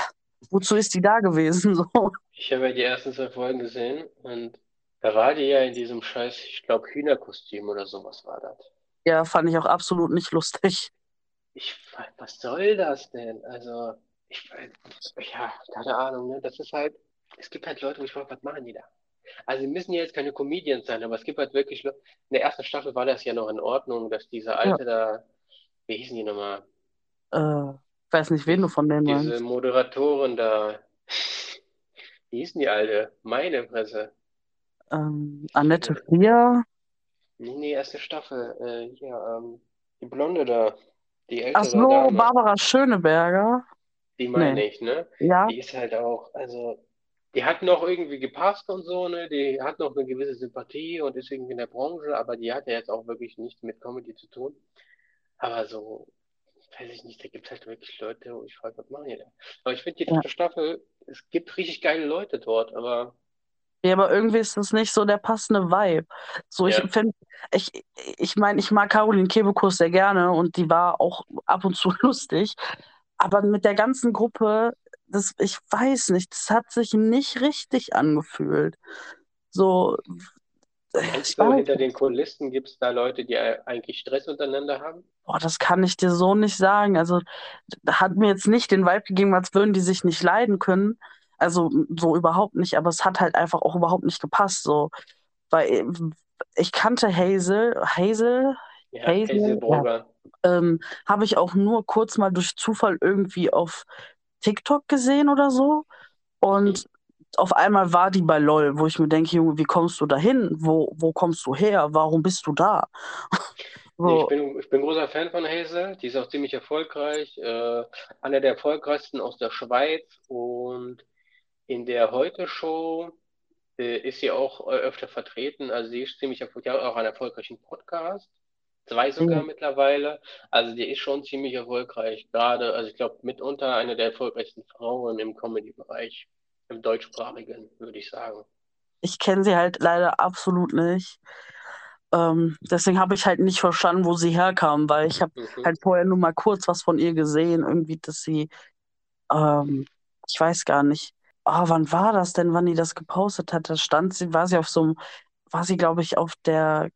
wozu ist die da gewesen? So. Ich habe ja die ersten zwei Folgen gesehen und da war die ja in diesem scheiß, ich glaube, Hühnerkostüm oder sowas war das. Ja, fand ich auch absolut nicht lustig. Ich, was soll das denn? Also, ich, ja, keine Ahnung, ne? Das ist halt, es gibt halt Leute, wo ich frage, was machen die da? Also, sie müssen ja jetzt keine Comedians sein, aber es gibt halt wirklich, in der ersten Staffel war das ja noch in Ordnung, dass diese alte da, wie hießen die nochmal? Äh, ich weiß nicht, wen du von denen Diese meinst. Moderatorin da, wie hießen die alte? Meine Fresse. Ähm, Annette Frier. Nee, nee, erste Staffel. Äh, hier, ähm, die Blonde da, die Ach ältere so, Dame, Barbara Schöneberger. die meine Nee. ich, ne? Ja, Die ist halt auch, also, die hat noch irgendwie gepasst und so, ne? Die hat noch eine gewisse Sympathie und ist irgendwie in der Branche, aber die hat ja jetzt auch wirklich nichts mit Comedy zu tun. Aber so, weiß ich nicht, da gibt es halt wirklich Leute, wo ich frage, was machen die da? Aber ich finde die Ja. dritte Staffel, es gibt richtig geile Leute dort, aber Ja, aber irgendwie ist das nicht so der passende Vibe. So, ich Ja. finde, ich, ich meine, ich mag Caroline Kebekus sehr gerne und die war auch ab und zu lustig. Aber mit der ganzen Gruppe, das, ich weiß nicht, das hat sich nicht richtig angefühlt. So, Meinst du, hinter den Kulissen gibt es da Leute, die eigentlich Stress untereinander haben? Boah, das kann ich dir so nicht sagen. Also, hat mir jetzt nicht den Vibe gegeben, als würden die sich nicht leiden können. Also, so überhaupt nicht. Aber es hat halt einfach auch überhaupt nicht gepasst. So, weil ich kannte Hazel. Hazel? Ja, Hazel, Hazel ja. ähm, habe ich auch nur kurz mal durch Zufall irgendwie auf TikTok gesehen oder so. Und mhm auf einmal war die bei LOL, wo ich mir denke, Junge, wie kommst du da hin? Wo, wo kommst du her? Warum bist du da? so. ich, bin, ich bin großer Fan von Hazel, die ist auch ziemlich erfolgreich, äh, einer der erfolgreichsten aus der Schweiz und in der Heute-Show äh, ist sie auch äh, öfter vertreten, also sie ist ziemlich erfolgreich, auch einen erfolgreichen Podcast, zwei sogar mhm. mittlerweile, also die ist schon ziemlich erfolgreich, gerade, also ich glaube mitunter eine der erfolgreichsten Frauen im Comedy-Bereich im deutschsprachigen, würde ich sagen. Ich kenne sie halt leider absolut nicht. Ähm, deswegen habe ich halt nicht verstanden, wo sie herkam, weil ich habe mhm. halt vorher nur mal kurz was von ihr gesehen, irgendwie, dass sie, ähm, ich weiß gar nicht, oh, wann war das denn, wann die das gepostet hat? Da stand sie, war sie auf so einem, war sie, glaube ich, auf der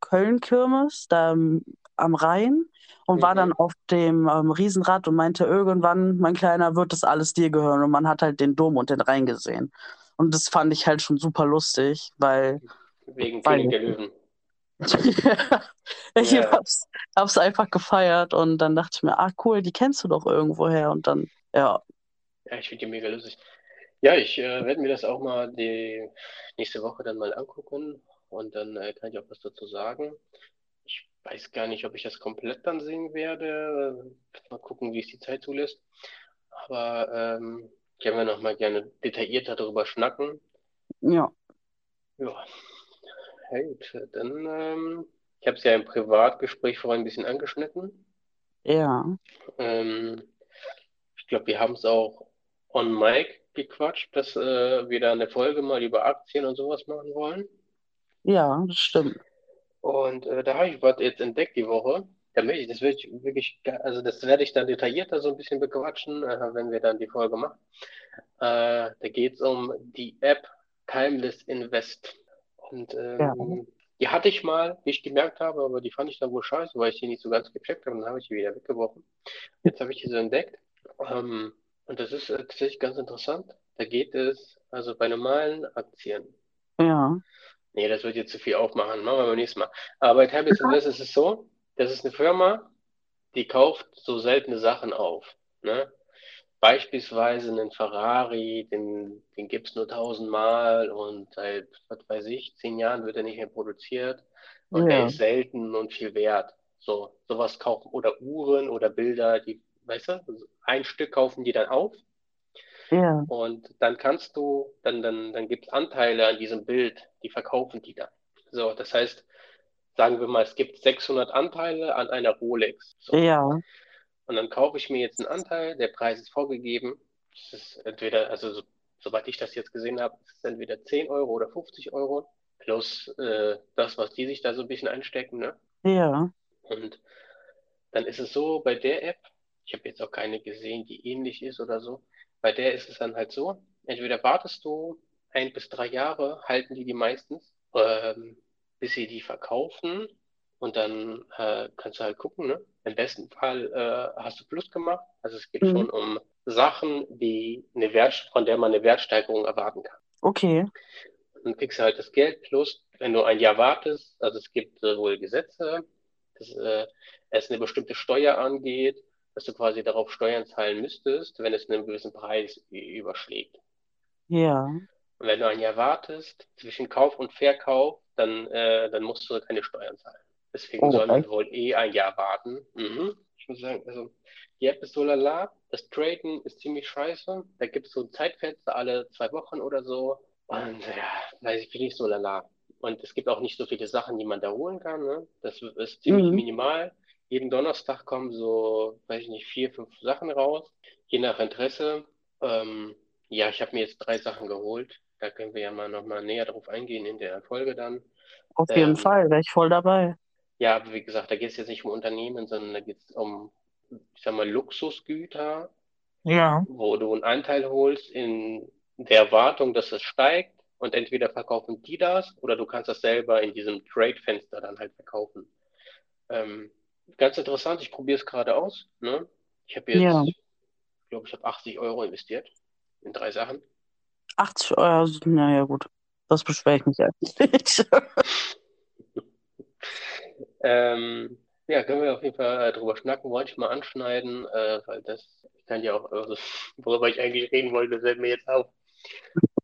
Köln-Kirmes, da am Rhein und mhm. war dann auf dem ähm, Riesenrad und meinte, irgendwann, mein Kleiner, wird das alles dir gehören. Und man hat halt den Dom und den Rhein gesehen. Und das fand ich halt schon super lustig, weil. Wegen König der Löwen. ich yeah. hab's, hab's einfach gefeiert und dann dachte ich mir, ah cool, die kennst du doch irgendwoher und dann, ja. Ja, ich finde die mega lustig. Ja, ich äh, werde mir das auch mal die nächste Woche dann mal angucken und dann äh, kann ich auch was dazu sagen. Weiß gar nicht, ob ich das komplett dann sehen werde. Mal gucken, wie es die Zeit zulässt. Aber ähm, können wir noch mal gerne detaillierter darüber schnacken. Ja. Ja. Gut, dann, ähm, ich habe es ja im Privatgespräch vorhin ein bisschen angeschnitten. Ja. Ähm, ich glaube, wir haben es auch on mic gequatscht, dass äh, wir da eine Folge mal über Aktien und sowas machen wollen. Ja, das stimmt. Und äh, da habe ich was jetzt entdeckt die Woche. Da möchte ich, das will ich wirklich, also das werde ich dann detaillierter so ein bisschen bequatschen, äh, wenn wir dann die Folge machen. Äh, da geht es um die App Timeless Invest. Und ähm, ja. die hatte ich mal, wie ich gemerkt habe, aber die fand ich dann wohl scheiße, weil ich die nicht so ganz gecheckt habe. Und dann habe ich die wieder weggeworfen. Jetzt habe ich die so entdeckt. Ähm, und das ist äh, tatsächlich ganz interessant. Da geht es also bei normalen Aktien. Ja. Nee, das wird jetzt zu viel aufmachen. Machen wir beim nächsten Mal. Aber bei Tablets Invest ist es so, das ist eine Firma, die kauft so seltene Sachen auf. Ne? Beispielsweise einen Ferrari, den, den gibt es nur tausendmal und seit, was weiß ich, zehn Jahren wird er nicht mehr produziert. Und ja. der ist selten und viel wert. So, sowas kaufen oder Uhren oder Bilder, die, weißt du, ein Stück kaufen die dann auf ja. Und dann kannst du, dann, dann, dann gibt es Anteile an diesem Bild, die verkaufen die dann. So, das heißt, sagen wir mal, es gibt 600 Anteile an einer Rolex. So. Ja. Und dann kaufe ich mir jetzt einen Anteil, der Preis ist vorgegeben. Das ist entweder, also so, soweit ich das jetzt gesehen habe, ist es entweder 10 Euro oder 50 Euro plus äh, das, was die sich da so ein bisschen einstecken. Ne? Ja. Und dann ist es so, bei der App, ich habe jetzt auch keine gesehen, die ähnlich ist oder so, bei der ist es dann halt so, entweder wartest du ein bis drei Jahre, halten die die meistens, ähm, bis sie die verkaufen und dann äh, kannst du halt gucken, ne? Im besten Fall äh, hast du Plus gemacht. Also es geht mhm. schon um Sachen, die eine Wert, von der man eine Wertsteigerung erwarten kann. Okay. Dann kriegst du halt das Geld plus, wenn du ein Jahr wartest, also es gibt äh, wohl Gesetze, dass äh, es eine bestimmte Steuer angeht, dass du quasi darauf Steuern zahlen müsstest, wenn es einen gewissen Preis überschlägt. Ja. Und wenn du ein Jahr wartest zwischen Kauf und Verkauf, dann, äh, dann musst du keine Steuern zahlen. Deswegen oh, soll man wohl eh ein Jahr warten. Mhm. Ich muss sagen, also die App ist so lala. Das Traden ist ziemlich scheiße. Da gibt es so ein Zeitfenster alle zwei Wochen oder so. Und ja, weiß ich, finde ich so lala. Und es gibt auch nicht so viele Sachen, die man da holen kann. Ne? Das ist ziemlich mhm. minimal jeden Donnerstag kommen so, weiß ich nicht, vier, fünf Sachen raus, je nach Interesse. Ähm, ja, ich habe mir jetzt drei Sachen geholt. Da können wir ja mal nochmal näher drauf eingehen in der Folge dann. Auf jeden ähm, Fall, wäre ich voll dabei. Ja, aber wie gesagt, da geht es jetzt nicht um Unternehmen, sondern da geht es um, ich sag mal, Luxusgüter, ja. wo du einen Anteil holst in der Erwartung, dass es steigt. und entweder verkaufen die das oder du kannst das selber in diesem Trade-Fenster dann halt verkaufen. Ähm, ganz interessant, ich probiere es gerade aus. Ne? Ich habe jetzt, Ja. ich glaube, ich habe 80 Euro investiert in drei Sachen. 80 Euro, naja, gut. Das beschwere ich mich eigentlich. Ähm, ja, können wir auf jeden Fall äh, drüber schnacken, wollte ich mal anschneiden, äh, weil das, kann ja auch, also, worüber ich eigentlich reden wollte, fällt mir jetzt auf.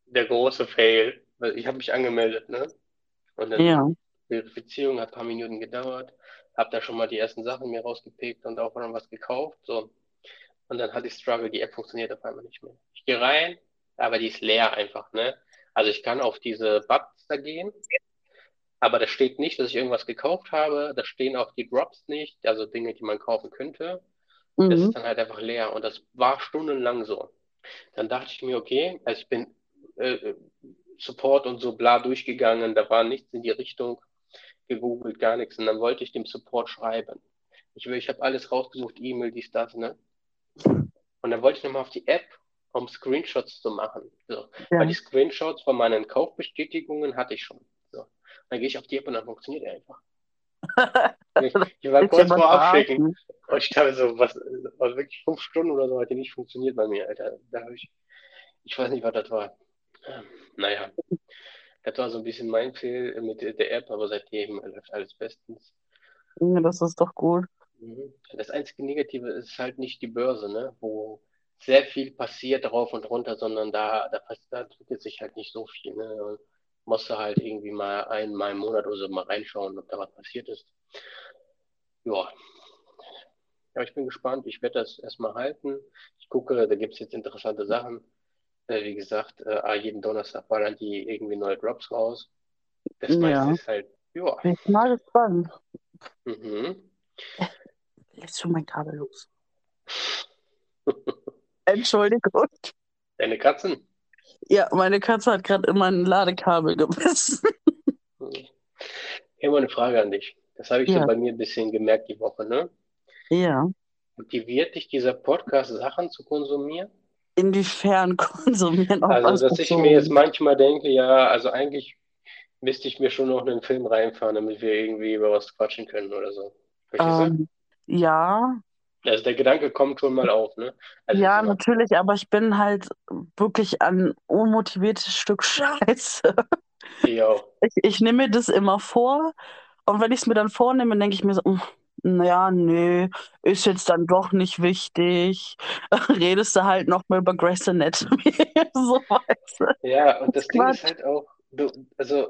Der große Fail. Ich habe mich angemeldet, ne? Und dann Ja. Verifizierung hat ein paar Minuten gedauert, habe da schon mal die ersten Sachen mir rausgepickt und auch dann was gekauft, so. Und dann hatte ich Struggle, die App funktioniert auf einmal nicht mehr. Ich gehe rein, aber die ist leer einfach, ne? Also ich kann auf diese Buttons da gehen, aber da steht nicht, dass ich irgendwas gekauft habe. Da stehen auch die Drops nicht, also Dinge, die man kaufen könnte. Das Mhm. ist dann halt einfach leer und das war stundenlang so. Dann dachte ich mir, okay, also ich bin äh, Support und so bla durchgegangen, da war nichts in die Richtung, gegoogelt, gar nichts. Und dann wollte ich dem Support schreiben. Ich, ich habe alles rausgesucht, E-Mail, dies, das, ne? Und dann wollte ich nochmal auf die App, um Screenshots zu machen. So. Ja. Weil die Screenshots von meinen Kaufbestätigungen hatte ich schon. So. Dann gehe ich auf die App und dann funktioniert er einfach. Ich, ich war kurz vor Abschicken. Und ich dachte so, was, also wirklich fünf Stunden oder so hat die nicht funktioniert bei mir, Alter. Da habe ich, ich weiß nicht, was das war. Ähm, Naja, das war so ein bisschen mein Fehl mit der App, aber seitdem läuft alles bestens. Ja, das ist doch gut. Mhm. Das einzige Negative ist halt nicht die Börse, ne, wo sehr viel passiert rauf und runter, sondern da, da, da entwickelt sich halt nicht so viel, ne. Und musst du halt irgendwie mal einmal im Monat oder so mal reinschauen, ob da was passiert ist. Ja. Ja, ich bin gespannt. Ich werde das erstmal halten. Ich gucke, da gibt es jetzt interessante Sachen. Äh, wie gesagt, äh, jeden Donnerstag ballern die irgendwie neue Drops raus. Das Ja. meiste ist halt, ja. Bin ich mal gespannt. Mhm. Lässt schon mein Kabel los. Entschuldigung. Deine Katzen? Ja, meine Katze hat gerade in mein Ladekabel gebissen. Ich habe mal eine Frage an dich. Das habe ich Ja. so bei mir ein bisschen gemerkt die Woche, ne? Ja. Motiviert dich dieser Podcast, Sachen zu konsumieren? Inwiefern konsumieren auf Also, dass ich mir jetzt manchmal denke, ja, also eigentlich müsste ich mir schon noch einen Film reinfahren, damit wir irgendwie über was quatschen können oder so. Ähm, ja, Also der Gedanke kommt schon mal auf, ne? Also ja, natürlich, aber ich bin halt wirklich ein unmotiviertes Stück Scheiße. ich auch. Ich, ich nehme mir das immer vor und wenn ich es mir dann vornehme, denke ich mir so, "Mm, naja, nee, ist jetzt dann doch nicht wichtig. Redest du halt noch mal über Grey's Anatomy. so weißt du. Ja, und das Ding Quatsch. ist halt auch, du, also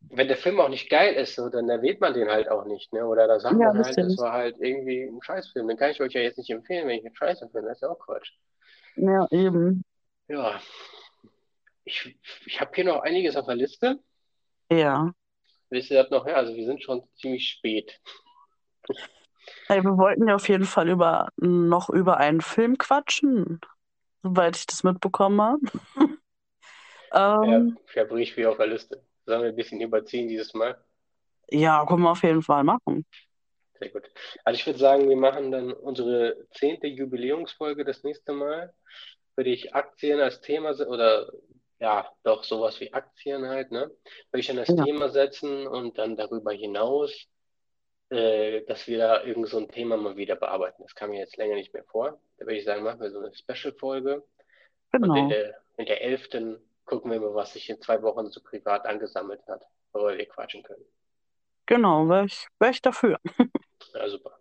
wenn der Film auch nicht geil ist, so, dann erwähnt man den halt auch nicht, ne? Oder da sagt Ja, man das halt, stimmt. es war halt irgendwie ein Scheißfilm. Den kann ich euch ja jetzt nicht empfehlen, wenn ich einen Scheiße finde. Das ist ja auch Quatsch. Ja, eben. Ja, ich, ich habe hier noch einiges auf der Liste. Ja. Wisst ihr das noch? Ja, also wir sind schon ziemlich spät. Hey, wir wollten ja auf jeden Fall über, noch über einen Film quatschen, soweit ich das mitbekomme. Ja, ähm, ich habe richtig viel auf der Liste. Sollen wir ein bisschen überziehen dieses Mal? ja, können wir auf jeden Fall machen. Sehr gut. Also ich würde sagen, wir machen dann unsere zehnte Jubiläumsfolge das nächste Mal. Würde ich Aktien als Thema oder ja, doch sowas wie Aktien halt, ne? Würde ich dann als Ja. Thema setzen und dann darüber hinaus, äh, dass wir da irgend so ein Thema mal wieder bearbeiten. Das kam mir jetzt länger nicht mehr vor. Da würde ich sagen, machen wir so eine Special-Folge. Und in Genau. der, in der elften gucken wir mal, was sich in zwei Wochen so privat angesammelt hat, worüber wir quatschen können. Genau, wäre ich, wär ich dafür. Ja, super.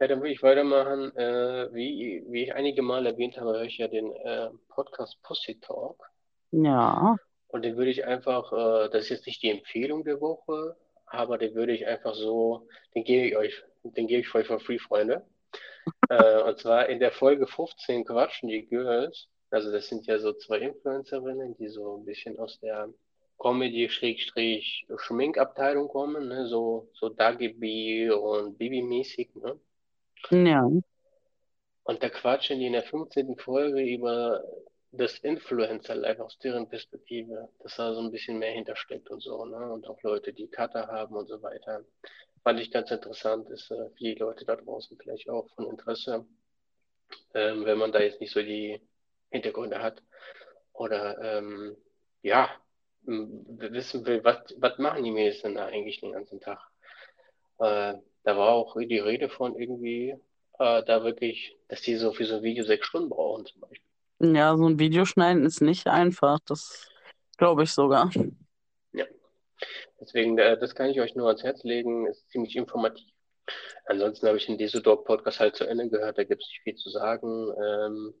Ja, dann würde ich weitermachen. Äh, wie, wie ich einige Mal erwähnt habe, höre ich ja den äh, Podcast Pussy Talk. Ja, Und den würde ich einfach, äh, das ist jetzt nicht die Empfehlung der Woche, aber den würde ich einfach so, den gebe ich euch, den gebe ich euch for free, Freunde. Äh, und zwar in der Folge 15 quatschen die Girls. Also das sind ja so zwei Influencerinnen, die so ein bisschen aus der Comedy-Schminkabteilung kommen, ne? So, so Dagi B und Bibi-mäßig, ne? ja, Und da quatschen die in der 15. Folge über das Influencer-Life aus deren Perspektive, dass da so ein bisschen mehr hintersteckt und so, ne? Und auch Leute, die Cutter haben und so weiter. Fand ich ganz interessant, ist äh, für die Leute da draußen vielleicht auch von Interesse, ähm, wenn man da jetzt nicht so die Hintergründe hat. Oder ähm, ja, wissen will, was, was machen die Mädels denn da eigentlich den ganzen Tag? Äh, da war auch die Rede von irgendwie, äh, da wirklich, dass die so für so ein Video sechs Stunden brauchen zum Beispiel. Ja, so ein Videoschneiden ist nicht einfach. Das glaube ich sogar. Ja. Deswegen, äh, das kann ich euch nur ans Herz legen, ist ziemlich informativ. Ansonsten habe ich den Desodog-Podcast halt zu Ende gehört, da gibt es nicht viel zu sagen. Ähm,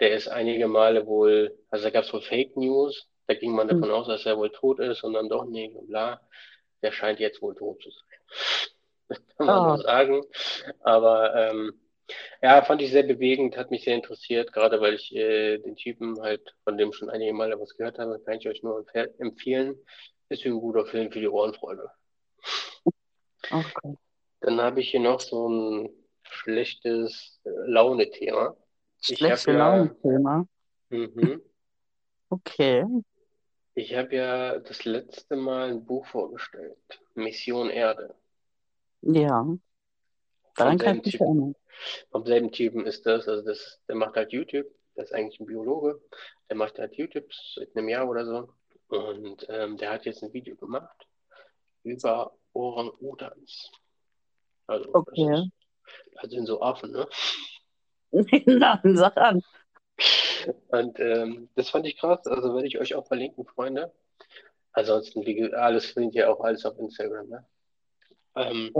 der ist einige Male wohl, also da gab es wohl Fake News, da ging man davon aus, dass er wohl tot ist und dann doch nicht und bla. Der scheint jetzt wohl tot zu sein. Das kann man Ah, so sagen. Aber ähm, ja, fand ich sehr bewegend, hat mich sehr interessiert, gerade weil ich äh, den Typen halt, von dem schon einige Male was gehört habe, kann ich euch nur empfe empfehlen. Ist ein guter Film für die Ohrenfreunde. okay. Dann habe ich hier noch so ein schlechtes äh, Laune-Thema. Schlechte ja, Laune-Thema. mhm, Okay. ich habe ja das letzte Mal ein Buch vorgestellt. Mission Erde. Ja, daran kann ich mich erinnern. Vom selben Typen ist das. Also das, der macht halt YouTube. Der ist eigentlich ein Biologe. Der macht halt YouTube seit einem Jahr oder so. Und ähm, der hat jetzt ein Video gemacht über Orang-Utans. Also Okay. ist, das sind so Affen, ne? Na, sag an. Und ähm, das fand ich krass. Also werde ich euch auch verlinken, Freunde. Ansonsten, wie alles findet ihr auch alles auf Instagram, ne? Ähm,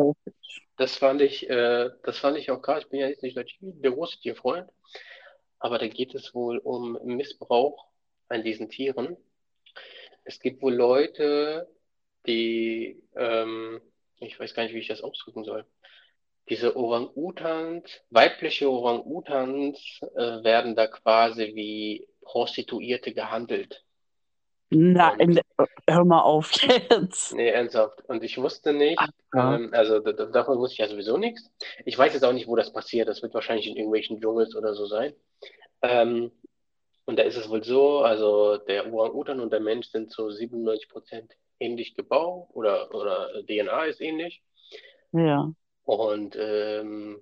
das fand ich, äh, das fand ich auch krass. Ich bin ja jetzt nicht der, große Tierfreund, aber da geht es wohl um Missbrauch an diesen Tieren. Es gibt wohl Leute, die, ähm, ich weiß gar nicht, wie ich das ausdrücken soll. Diese Orang-Utans, weibliche Orang-Utans, äh, werden da quasi wie Prostituierte gehandelt. Nein, hör mal auf jetzt. Nee, ernsthaft. Und ich wusste nicht, ähm, also da- da- davon wusste ich ja sowieso nichts. Ich weiß jetzt auch nicht, wo das passiert. Das wird wahrscheinlich in irgendwelchen Dschungels oder so sein. Ähm, und da ist es wohl so, also der Orang-Utan und der Mensch sind zu 97% ähnlich gebaut oder, oder DNA ist ähnlich. Ja. Und ähm,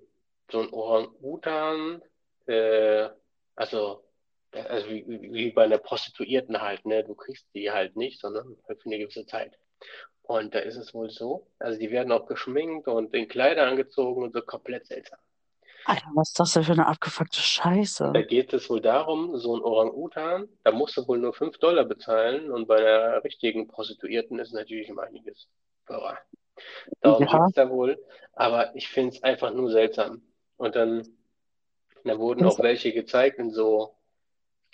so ein Orang-Utan, äh, also, also wie, wie bei einer Prostituierten halt, ne? Du kriegst die halt nicht, sondern halt für eine gewisse Zeit. Und da ist es wohl so, also die werden auch geschminkt und in Kleider angezogen und so komplett seltsam. Alter, was ist das denn für eine abgefuckte Da Scheiße? geht es wohl darum, so ein Orang-Utan, da musst du wohl nur 5 Dollar bezahlen und bei einer richtigen Prostituierten ist natürlich um einiges teurer. Darum Ja, geht's da wohl, aber ich finde es einfach nur seltsam. Und dann, da wurden auch welche gezeigt in so, es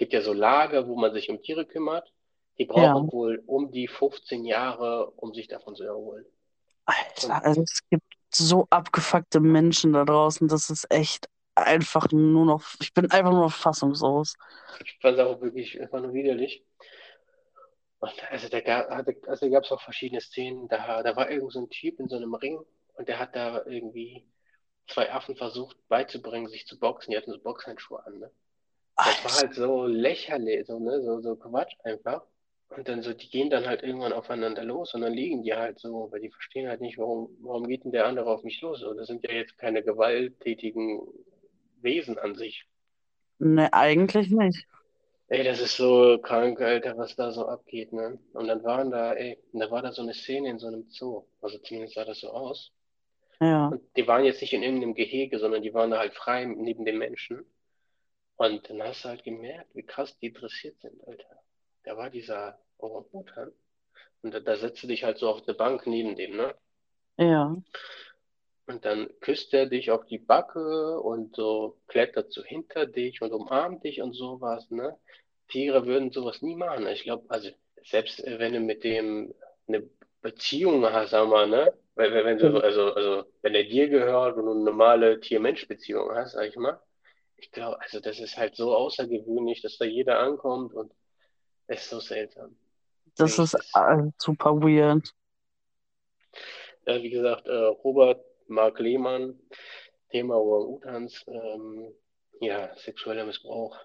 gibt ja so Lager, wo man sich um Tiere kümmert. Die ja. brauchen wohl um die 15 Jahre, um sich davon zu erholen. Alter, Und also es gibt so abgefuckte Menschen da draußen, das ist echt einfach nur noch, ich bin einfach nur noch fassungslos. ich fand es auch wirklich einfach nur widerlich. Und also da gab, hatte- also es auch verschiedene Szenen. Da, da war irgend so ein Typ in so einem Ring und der hat da irgendwie zwei Affen versucht beizubringen, sich zu boxen. Die hatten so Boxhandschuhe an, ne? Das war halt so lächerlich, so, ne? So, so Quatsch einfach. Und dann so, die gehen dann halt irgendwann aufeinander los und dann liegen die halt so, weil die verstehen halt nicht, warum, warum geht denn der andere auf mich los? So, das sind ja jetzt keine gewalttätigen Wesen an sich. ne, eigentlich nicht. Ey, das ist so krank, Alter, was da so abgeht, ne? Und dann waren da, ey, und da war da so eine Szene in so einem Zoo. Also zumindest sah das so aus. Ja, Und die waren jetzt nicht in irgendeinem Gehege, sondern die waren da halt frei neben den Menschen. Und dann hast du halt gemerkt, wie krass die interessiert sind, Alter. Da war dieser Orang-Utan. Und da, da setzt du dich halt so auf eine Bank neben dem, ne? ja. Und dann küsst er dich auf die Backe und so klettert so hinter dich und umarmt dich und sowas, ne? Tiere würden sowas nie machen. Ich glaube, also selbst äh, wenn du mit dem eine Beziehung hast, sag mal, ne? Wenn, wenn wenn du, also, also wenn er dir gehört und du eine normale Tier-Mensch-Beziehung hast, sag ich mal, ich glaube, also das ist halt so außergewöhnlich, dass da jeder ankommt und es ist so seltsam. Das ist das, äh, super weird. ja, wie gesagt, äh, Robert Mark Lehmann, Thema Orang-Utans, ähm, ja, sexueller Missbrauch,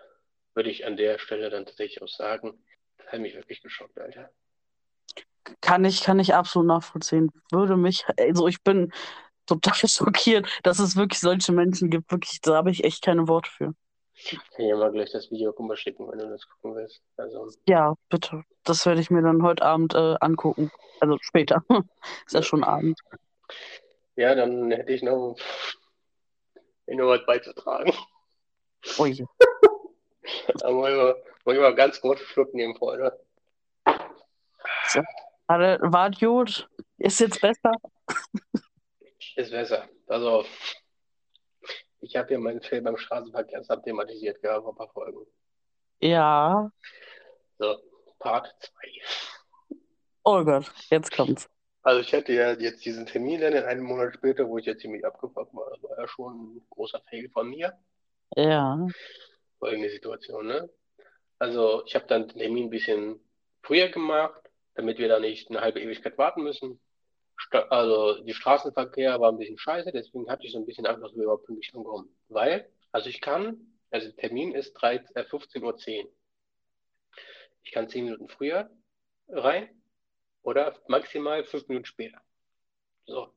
würde ich an der Stelle dann tatsächlich auch sagen. Das hat mich wirklich geschockt, Alter. Kann ich, kann ich absolut nachvollziehen. Würde mich, also ich bin total schockiert, dass es wirklich solche Menschen gibt. Wirklich, da habe ich echt keine Worte für. Ich kann dir mal gleich das Video rüber schicken, wenn du das gucken willst. Also, Ja, bitte. Das werde ich mir dann heute Abend äh, angucken. Also später. Ist ja schon Abend. ja, dann hätte ich noch, noch was beizutragen. Ui. Da muss ich mal, ich ganz kurz Schluck nehmen, Freunde. Warte, war gut. Ist jetzt besser? Ist besser. Also, ich habe hier meinen Film beim Straßenverkehrsamt thematisiert gehabt, vor ein paar Folgen. Ja. So, Part 2. Oh Gott, jetzt kommt's. Also ich hatte ja jetzt diesen Termin dann in einem Monat später, wo ich ja ziemlich abgefuckt war. Das war ja schon ein großer Fail von mir. Ja. Folgende Situation, ne? Also ich habe dann den Termin ein bisschen früher gemacht, damit wir da nicht eine halbe Ewigkeit warten müssen. Also die Straßenverkehr war ein bisschen scheiße, deswegen hatte ich so ein bisschen Angst, dass wir überhaupt pünktlich ankommen. Weil, also ich kann, also Termin ist 13, äh, 15.10 Uhr. Ich kann 10 Minuten früher rein oder maximal 5 Minuten später. So,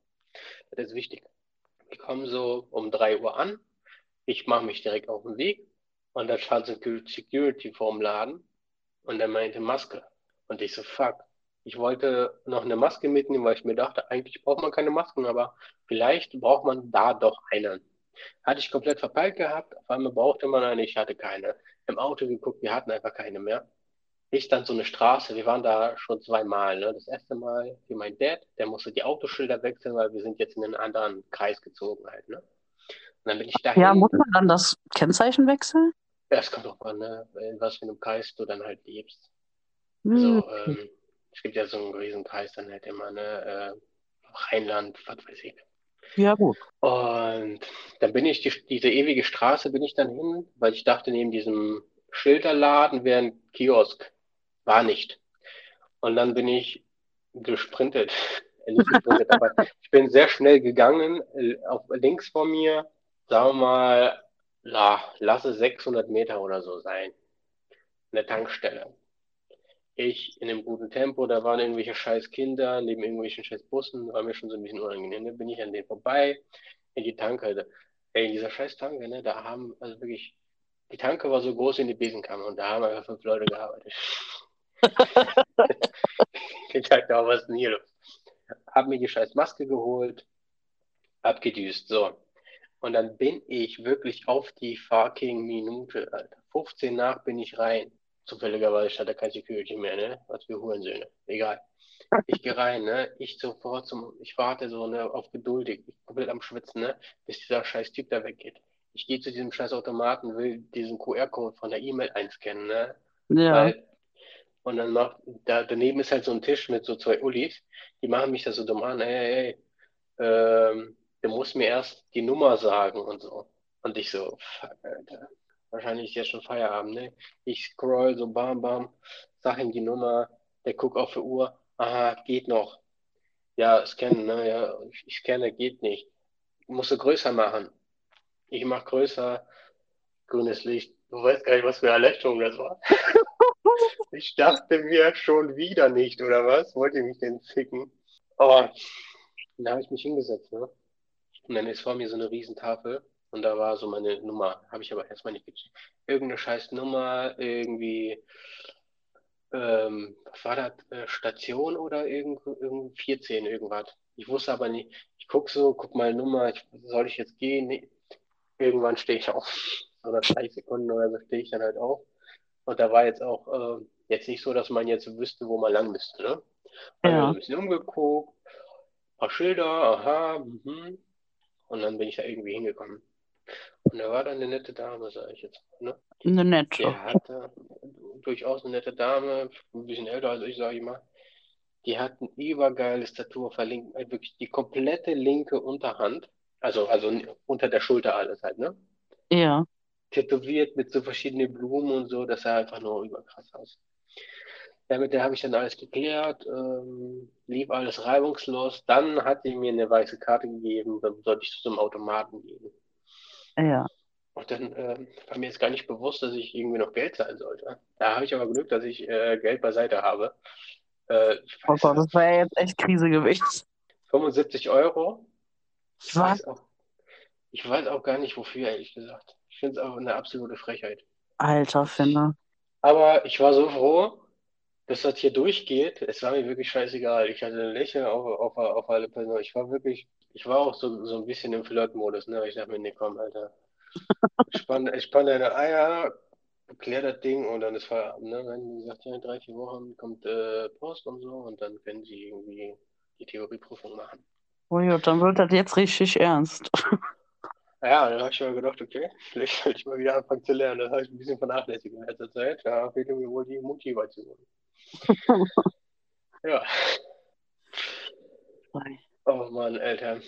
das ist wichtig. Wir kommen so um 3 Uhr an. Ich mache mich direkt auf den Weg und da stand so Security vorm Laden und er meinte Maske. Und ich so, fuck. Ich wollte noch eine Maske mitnehmen, weil ich mir dachte, eigentlich braucht man keine Masken, aber vielleicht braucht man da doch eine. Hatte ich komplett verpeilt gehabt. Auf einmal brauchte man eine, ich hatte keine. Im Auto geguckt, wir hatten einfach keine mehr. Ich dann so eine Straße, wir waren da schon zweimal. Ne? Das erste Mal für mein Dad, der musste die Autoschilder wechseln, weil wir sind jetzt in einen anderen Kreis gezogen halt. Ne? Und dann bin ich dahin. Ja, muss man dann das Kennzeichen wechseln? Ja, es kommt drauf an, ne? in was für einem Kreis du dann halt lebst. Hm. So, ähm, es gibt ja so einen riesen Kreis dann halt immer, ne? Äh, Rheinland, was weiß ich. Ja, gut. Und dann bin ich die, diese ewige Straße bin ich dann hin, weil ich dachte, neben diesem Schilderladen wäre ein Kiosk. War nicht. Und dann bin ich gesprintet. Gesprintet, aber ich bin sehr schnell gegangen. Äh, Auf links von mir, sagen wir mal, la, lasse 600 Meter oder so sein. Eine Tankstelle. Ich in einem guten Tempo, da waren irgendwelche scheiß Kinder neben irgendwelchen scheiß Bussen, war mir schon so ein bisschen unangenehm. Dann bin ich an denen vorbei, in die Tanke. Ey, in dieser scheiß Tanke, ne, da haben, also wirklich, die Tanke war so groß wie eine Besenkammer und da haben einfach fünf Leute gearbeitet. Ich dachte, oh, was ist denn hier los? Hab mir die scheiß Maske geholt, abgedüst, so. Und dann bin ich wirklich auf die fucking Minute, Alter. 15 nach bin ich rein. Zufälligerweise hatte kein Security mehr, ne? Was für Hurensöhne. Egal. Ich gehe rein, ne? Ich sofort zum, ich warte so, ne, auf geduldig, ich komplett am Schwitzen, ne? Bis dieser scheiß Typ da weggeht. Ich gehe zu diesem scheiß Automaten, will diesen QR-Code von der E-Mail einscannen, ne? Ja. Weil, und dann macht, da daneben ist halt so ein Tisch mit so zwei Ullis, die machen mich da so dumm an, ey, ey, ey, ähm, du musst mir erst die Nummer sagen und so. Und ich so, fuck, Alter. Wahrscheinlich ist jetzt schon Feierabend, ne? Ich scroll so bam, bam, sag ihm die Nummer, der guckt auf die Uhr, aha, geht noch. Ja, scannen, ne? Ja, ich, scanne, geht nicht. Musst du größer machen. Ich mach größer, grünes Licht. Du weißt gar nicht, was für eine Erleichterung das war. Ich dachte mir schon wieder nicht, oder was? Wollt ihr mich denn ficken? Aber dann habe ich mich hingesetzt, ne? Und dann ist vor mir so eine Riesentafel und da war so meine Nummer. Habe ich aber erstmal nicht gecheckt. Irgendeine scheiß Nummer, irgendwie, ähm, was war das? Äh, Station oder irgend, irgend 14, irgendwas. Ich wusste aber nicht. Ich guck so, guck mal Nummer, ich, soll ich jetzt gehen? Nee. Irgendwann stehe ich auf. Oder 30 Sekunden oder so stehe ich dann halt auf. Und da war jetzt auch äh, jetzt nicht so, dass man jetzt wüsste, wo man lang müsste, ne? Mir Ja. ein bisschen umgeguckt, paar Schilder, aha, mhm. Und dann bin ich da irgendwie hingekommen. Und da war dann eine nette Dame, sage ich jetzt, ne? Eine nette. Die hatte durchaus eine nette Dame, ein bisschen älter als ich, sage ich mal. Die hat ein übergeiles Tattoo verlinkt, äh, wirklich die komplette linke Unterhand, also, also unter der Schulter alles halt, ne? Ja. tätowiert mit so verschiedenen Blumen und so, das sah einfach nur überkrass aus. Ja, mit der habe ich dann alles geklärt, ähm, lief alles reibungslos. Dann hat die mir eine weiße Karte gegeben, dann sollte ich zu so einem Automaten gehen. Ja. Und dann ähm, war mir jetzt gar nicht bewusst, dass ich irgendwie noch Geld zahlen sollte. Da habe ich aber Glück, dass ich äh, Geld beiseite habe. Äh, Oh Gott, das wäre jetzt echt Krise gewesen. 75 Euro. Ich Was? weiß auch, ich weiß auch gar nicht wofür, ehrlich gesagt. Ich finde es auch eine absolute Frechheit. Alter Finne. Aber ich war so froh, dass das hier durchgeht. Es war mir wirklich scheißegal. Ich hatte ein Lächeln auf, auf, auf alle Personen. Ich war wirklich, ich war auch so, so ein bisschen im Flirt-Modus. Ne? Ich dachte mir, nee, komm, Alter. Ich spann, ich spann deine Eier, klär das Ding und dann ist Feierabend. Ne? Wenn wie gesagt, ja, in drei, vier Wochen kommt äh, Post und so und dann können sie irgendwie die Theorieprüfung machen. Oh ja, dann wird das jetzt richtig ernst. Ja, dann habe ich mir gedacht, okay, vielleicht sollte ich mal wieder anfangen zu lernen. Das habe ich ein bisschen vernachlässigt in letzter Zeit. Da fehlt mir wohl die Motivation. ja. Oh Mann, Alter.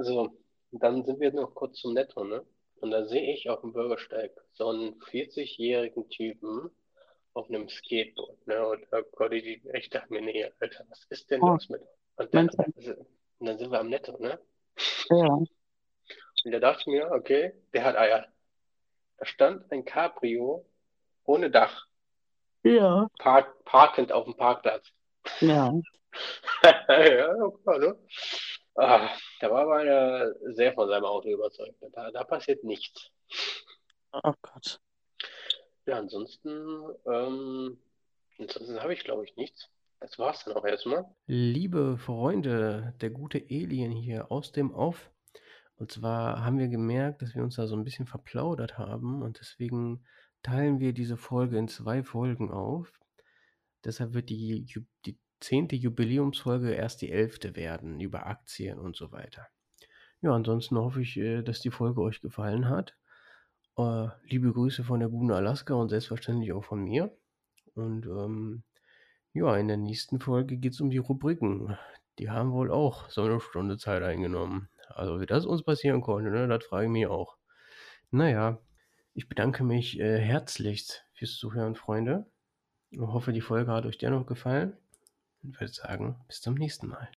So, dann sind wir noch kurz zum Netto, ne? Und da sehe ich auf dem Bürgersteig so einen 40-jährigen Typen auf einem Skateboard, ne? Und da konnte ich echt dachte mir, nee, Alter, was ist denn Oh. los mit? Und dann, Mensch. und dann sind wir am Netto, ne? Ja. Und da dachte ich mir, okay, der hat Eier. Da stand ein Cabrio ohne Dach, Ja. park, parkend auf dem Parkplatz. Ja. ja, klar, ne? Ah, da war aber einer sehr von seinem Auto überzeugt. Da, da passiert nichts. Oh Gott. Ja, ansonsten, ähm, ansonsten habe ich, glaube ich, nichts. Das war's dann auch erstmal. Liebe Freunde, der gute Alien hier aus dem Off. Und zwar haben wir gemerkt, dass wir uns da so ein bisschen verplaudert haben und deswegen teilen wir diese Folge in zwei Folgen auf. Deshalb wird die, die zehnte Jubiläumsfolge erst die elfte werden, über Aktien und so weiter. Ja, ansonsten hoffe ich, äh, dass die Folge euch gefallen hat. Äh, liebe Grüße von der guten Alaska und selbstverständlich auch von mir. Und ähm, ja, in der nächsten Folge geht es um die Rubriken. Die haben wohl auch so eine Stunde Zeit eingenommen. Also wie das uns passieren konnte, ne, das frage ich mich auch. Naja, ich bedanke mich äh, herzlichst fürs Zuhören, Freunde. Ich hoffe, die Folge hat euch dennoch gefallen. Und würde sagen, bis zum nächsten Mal.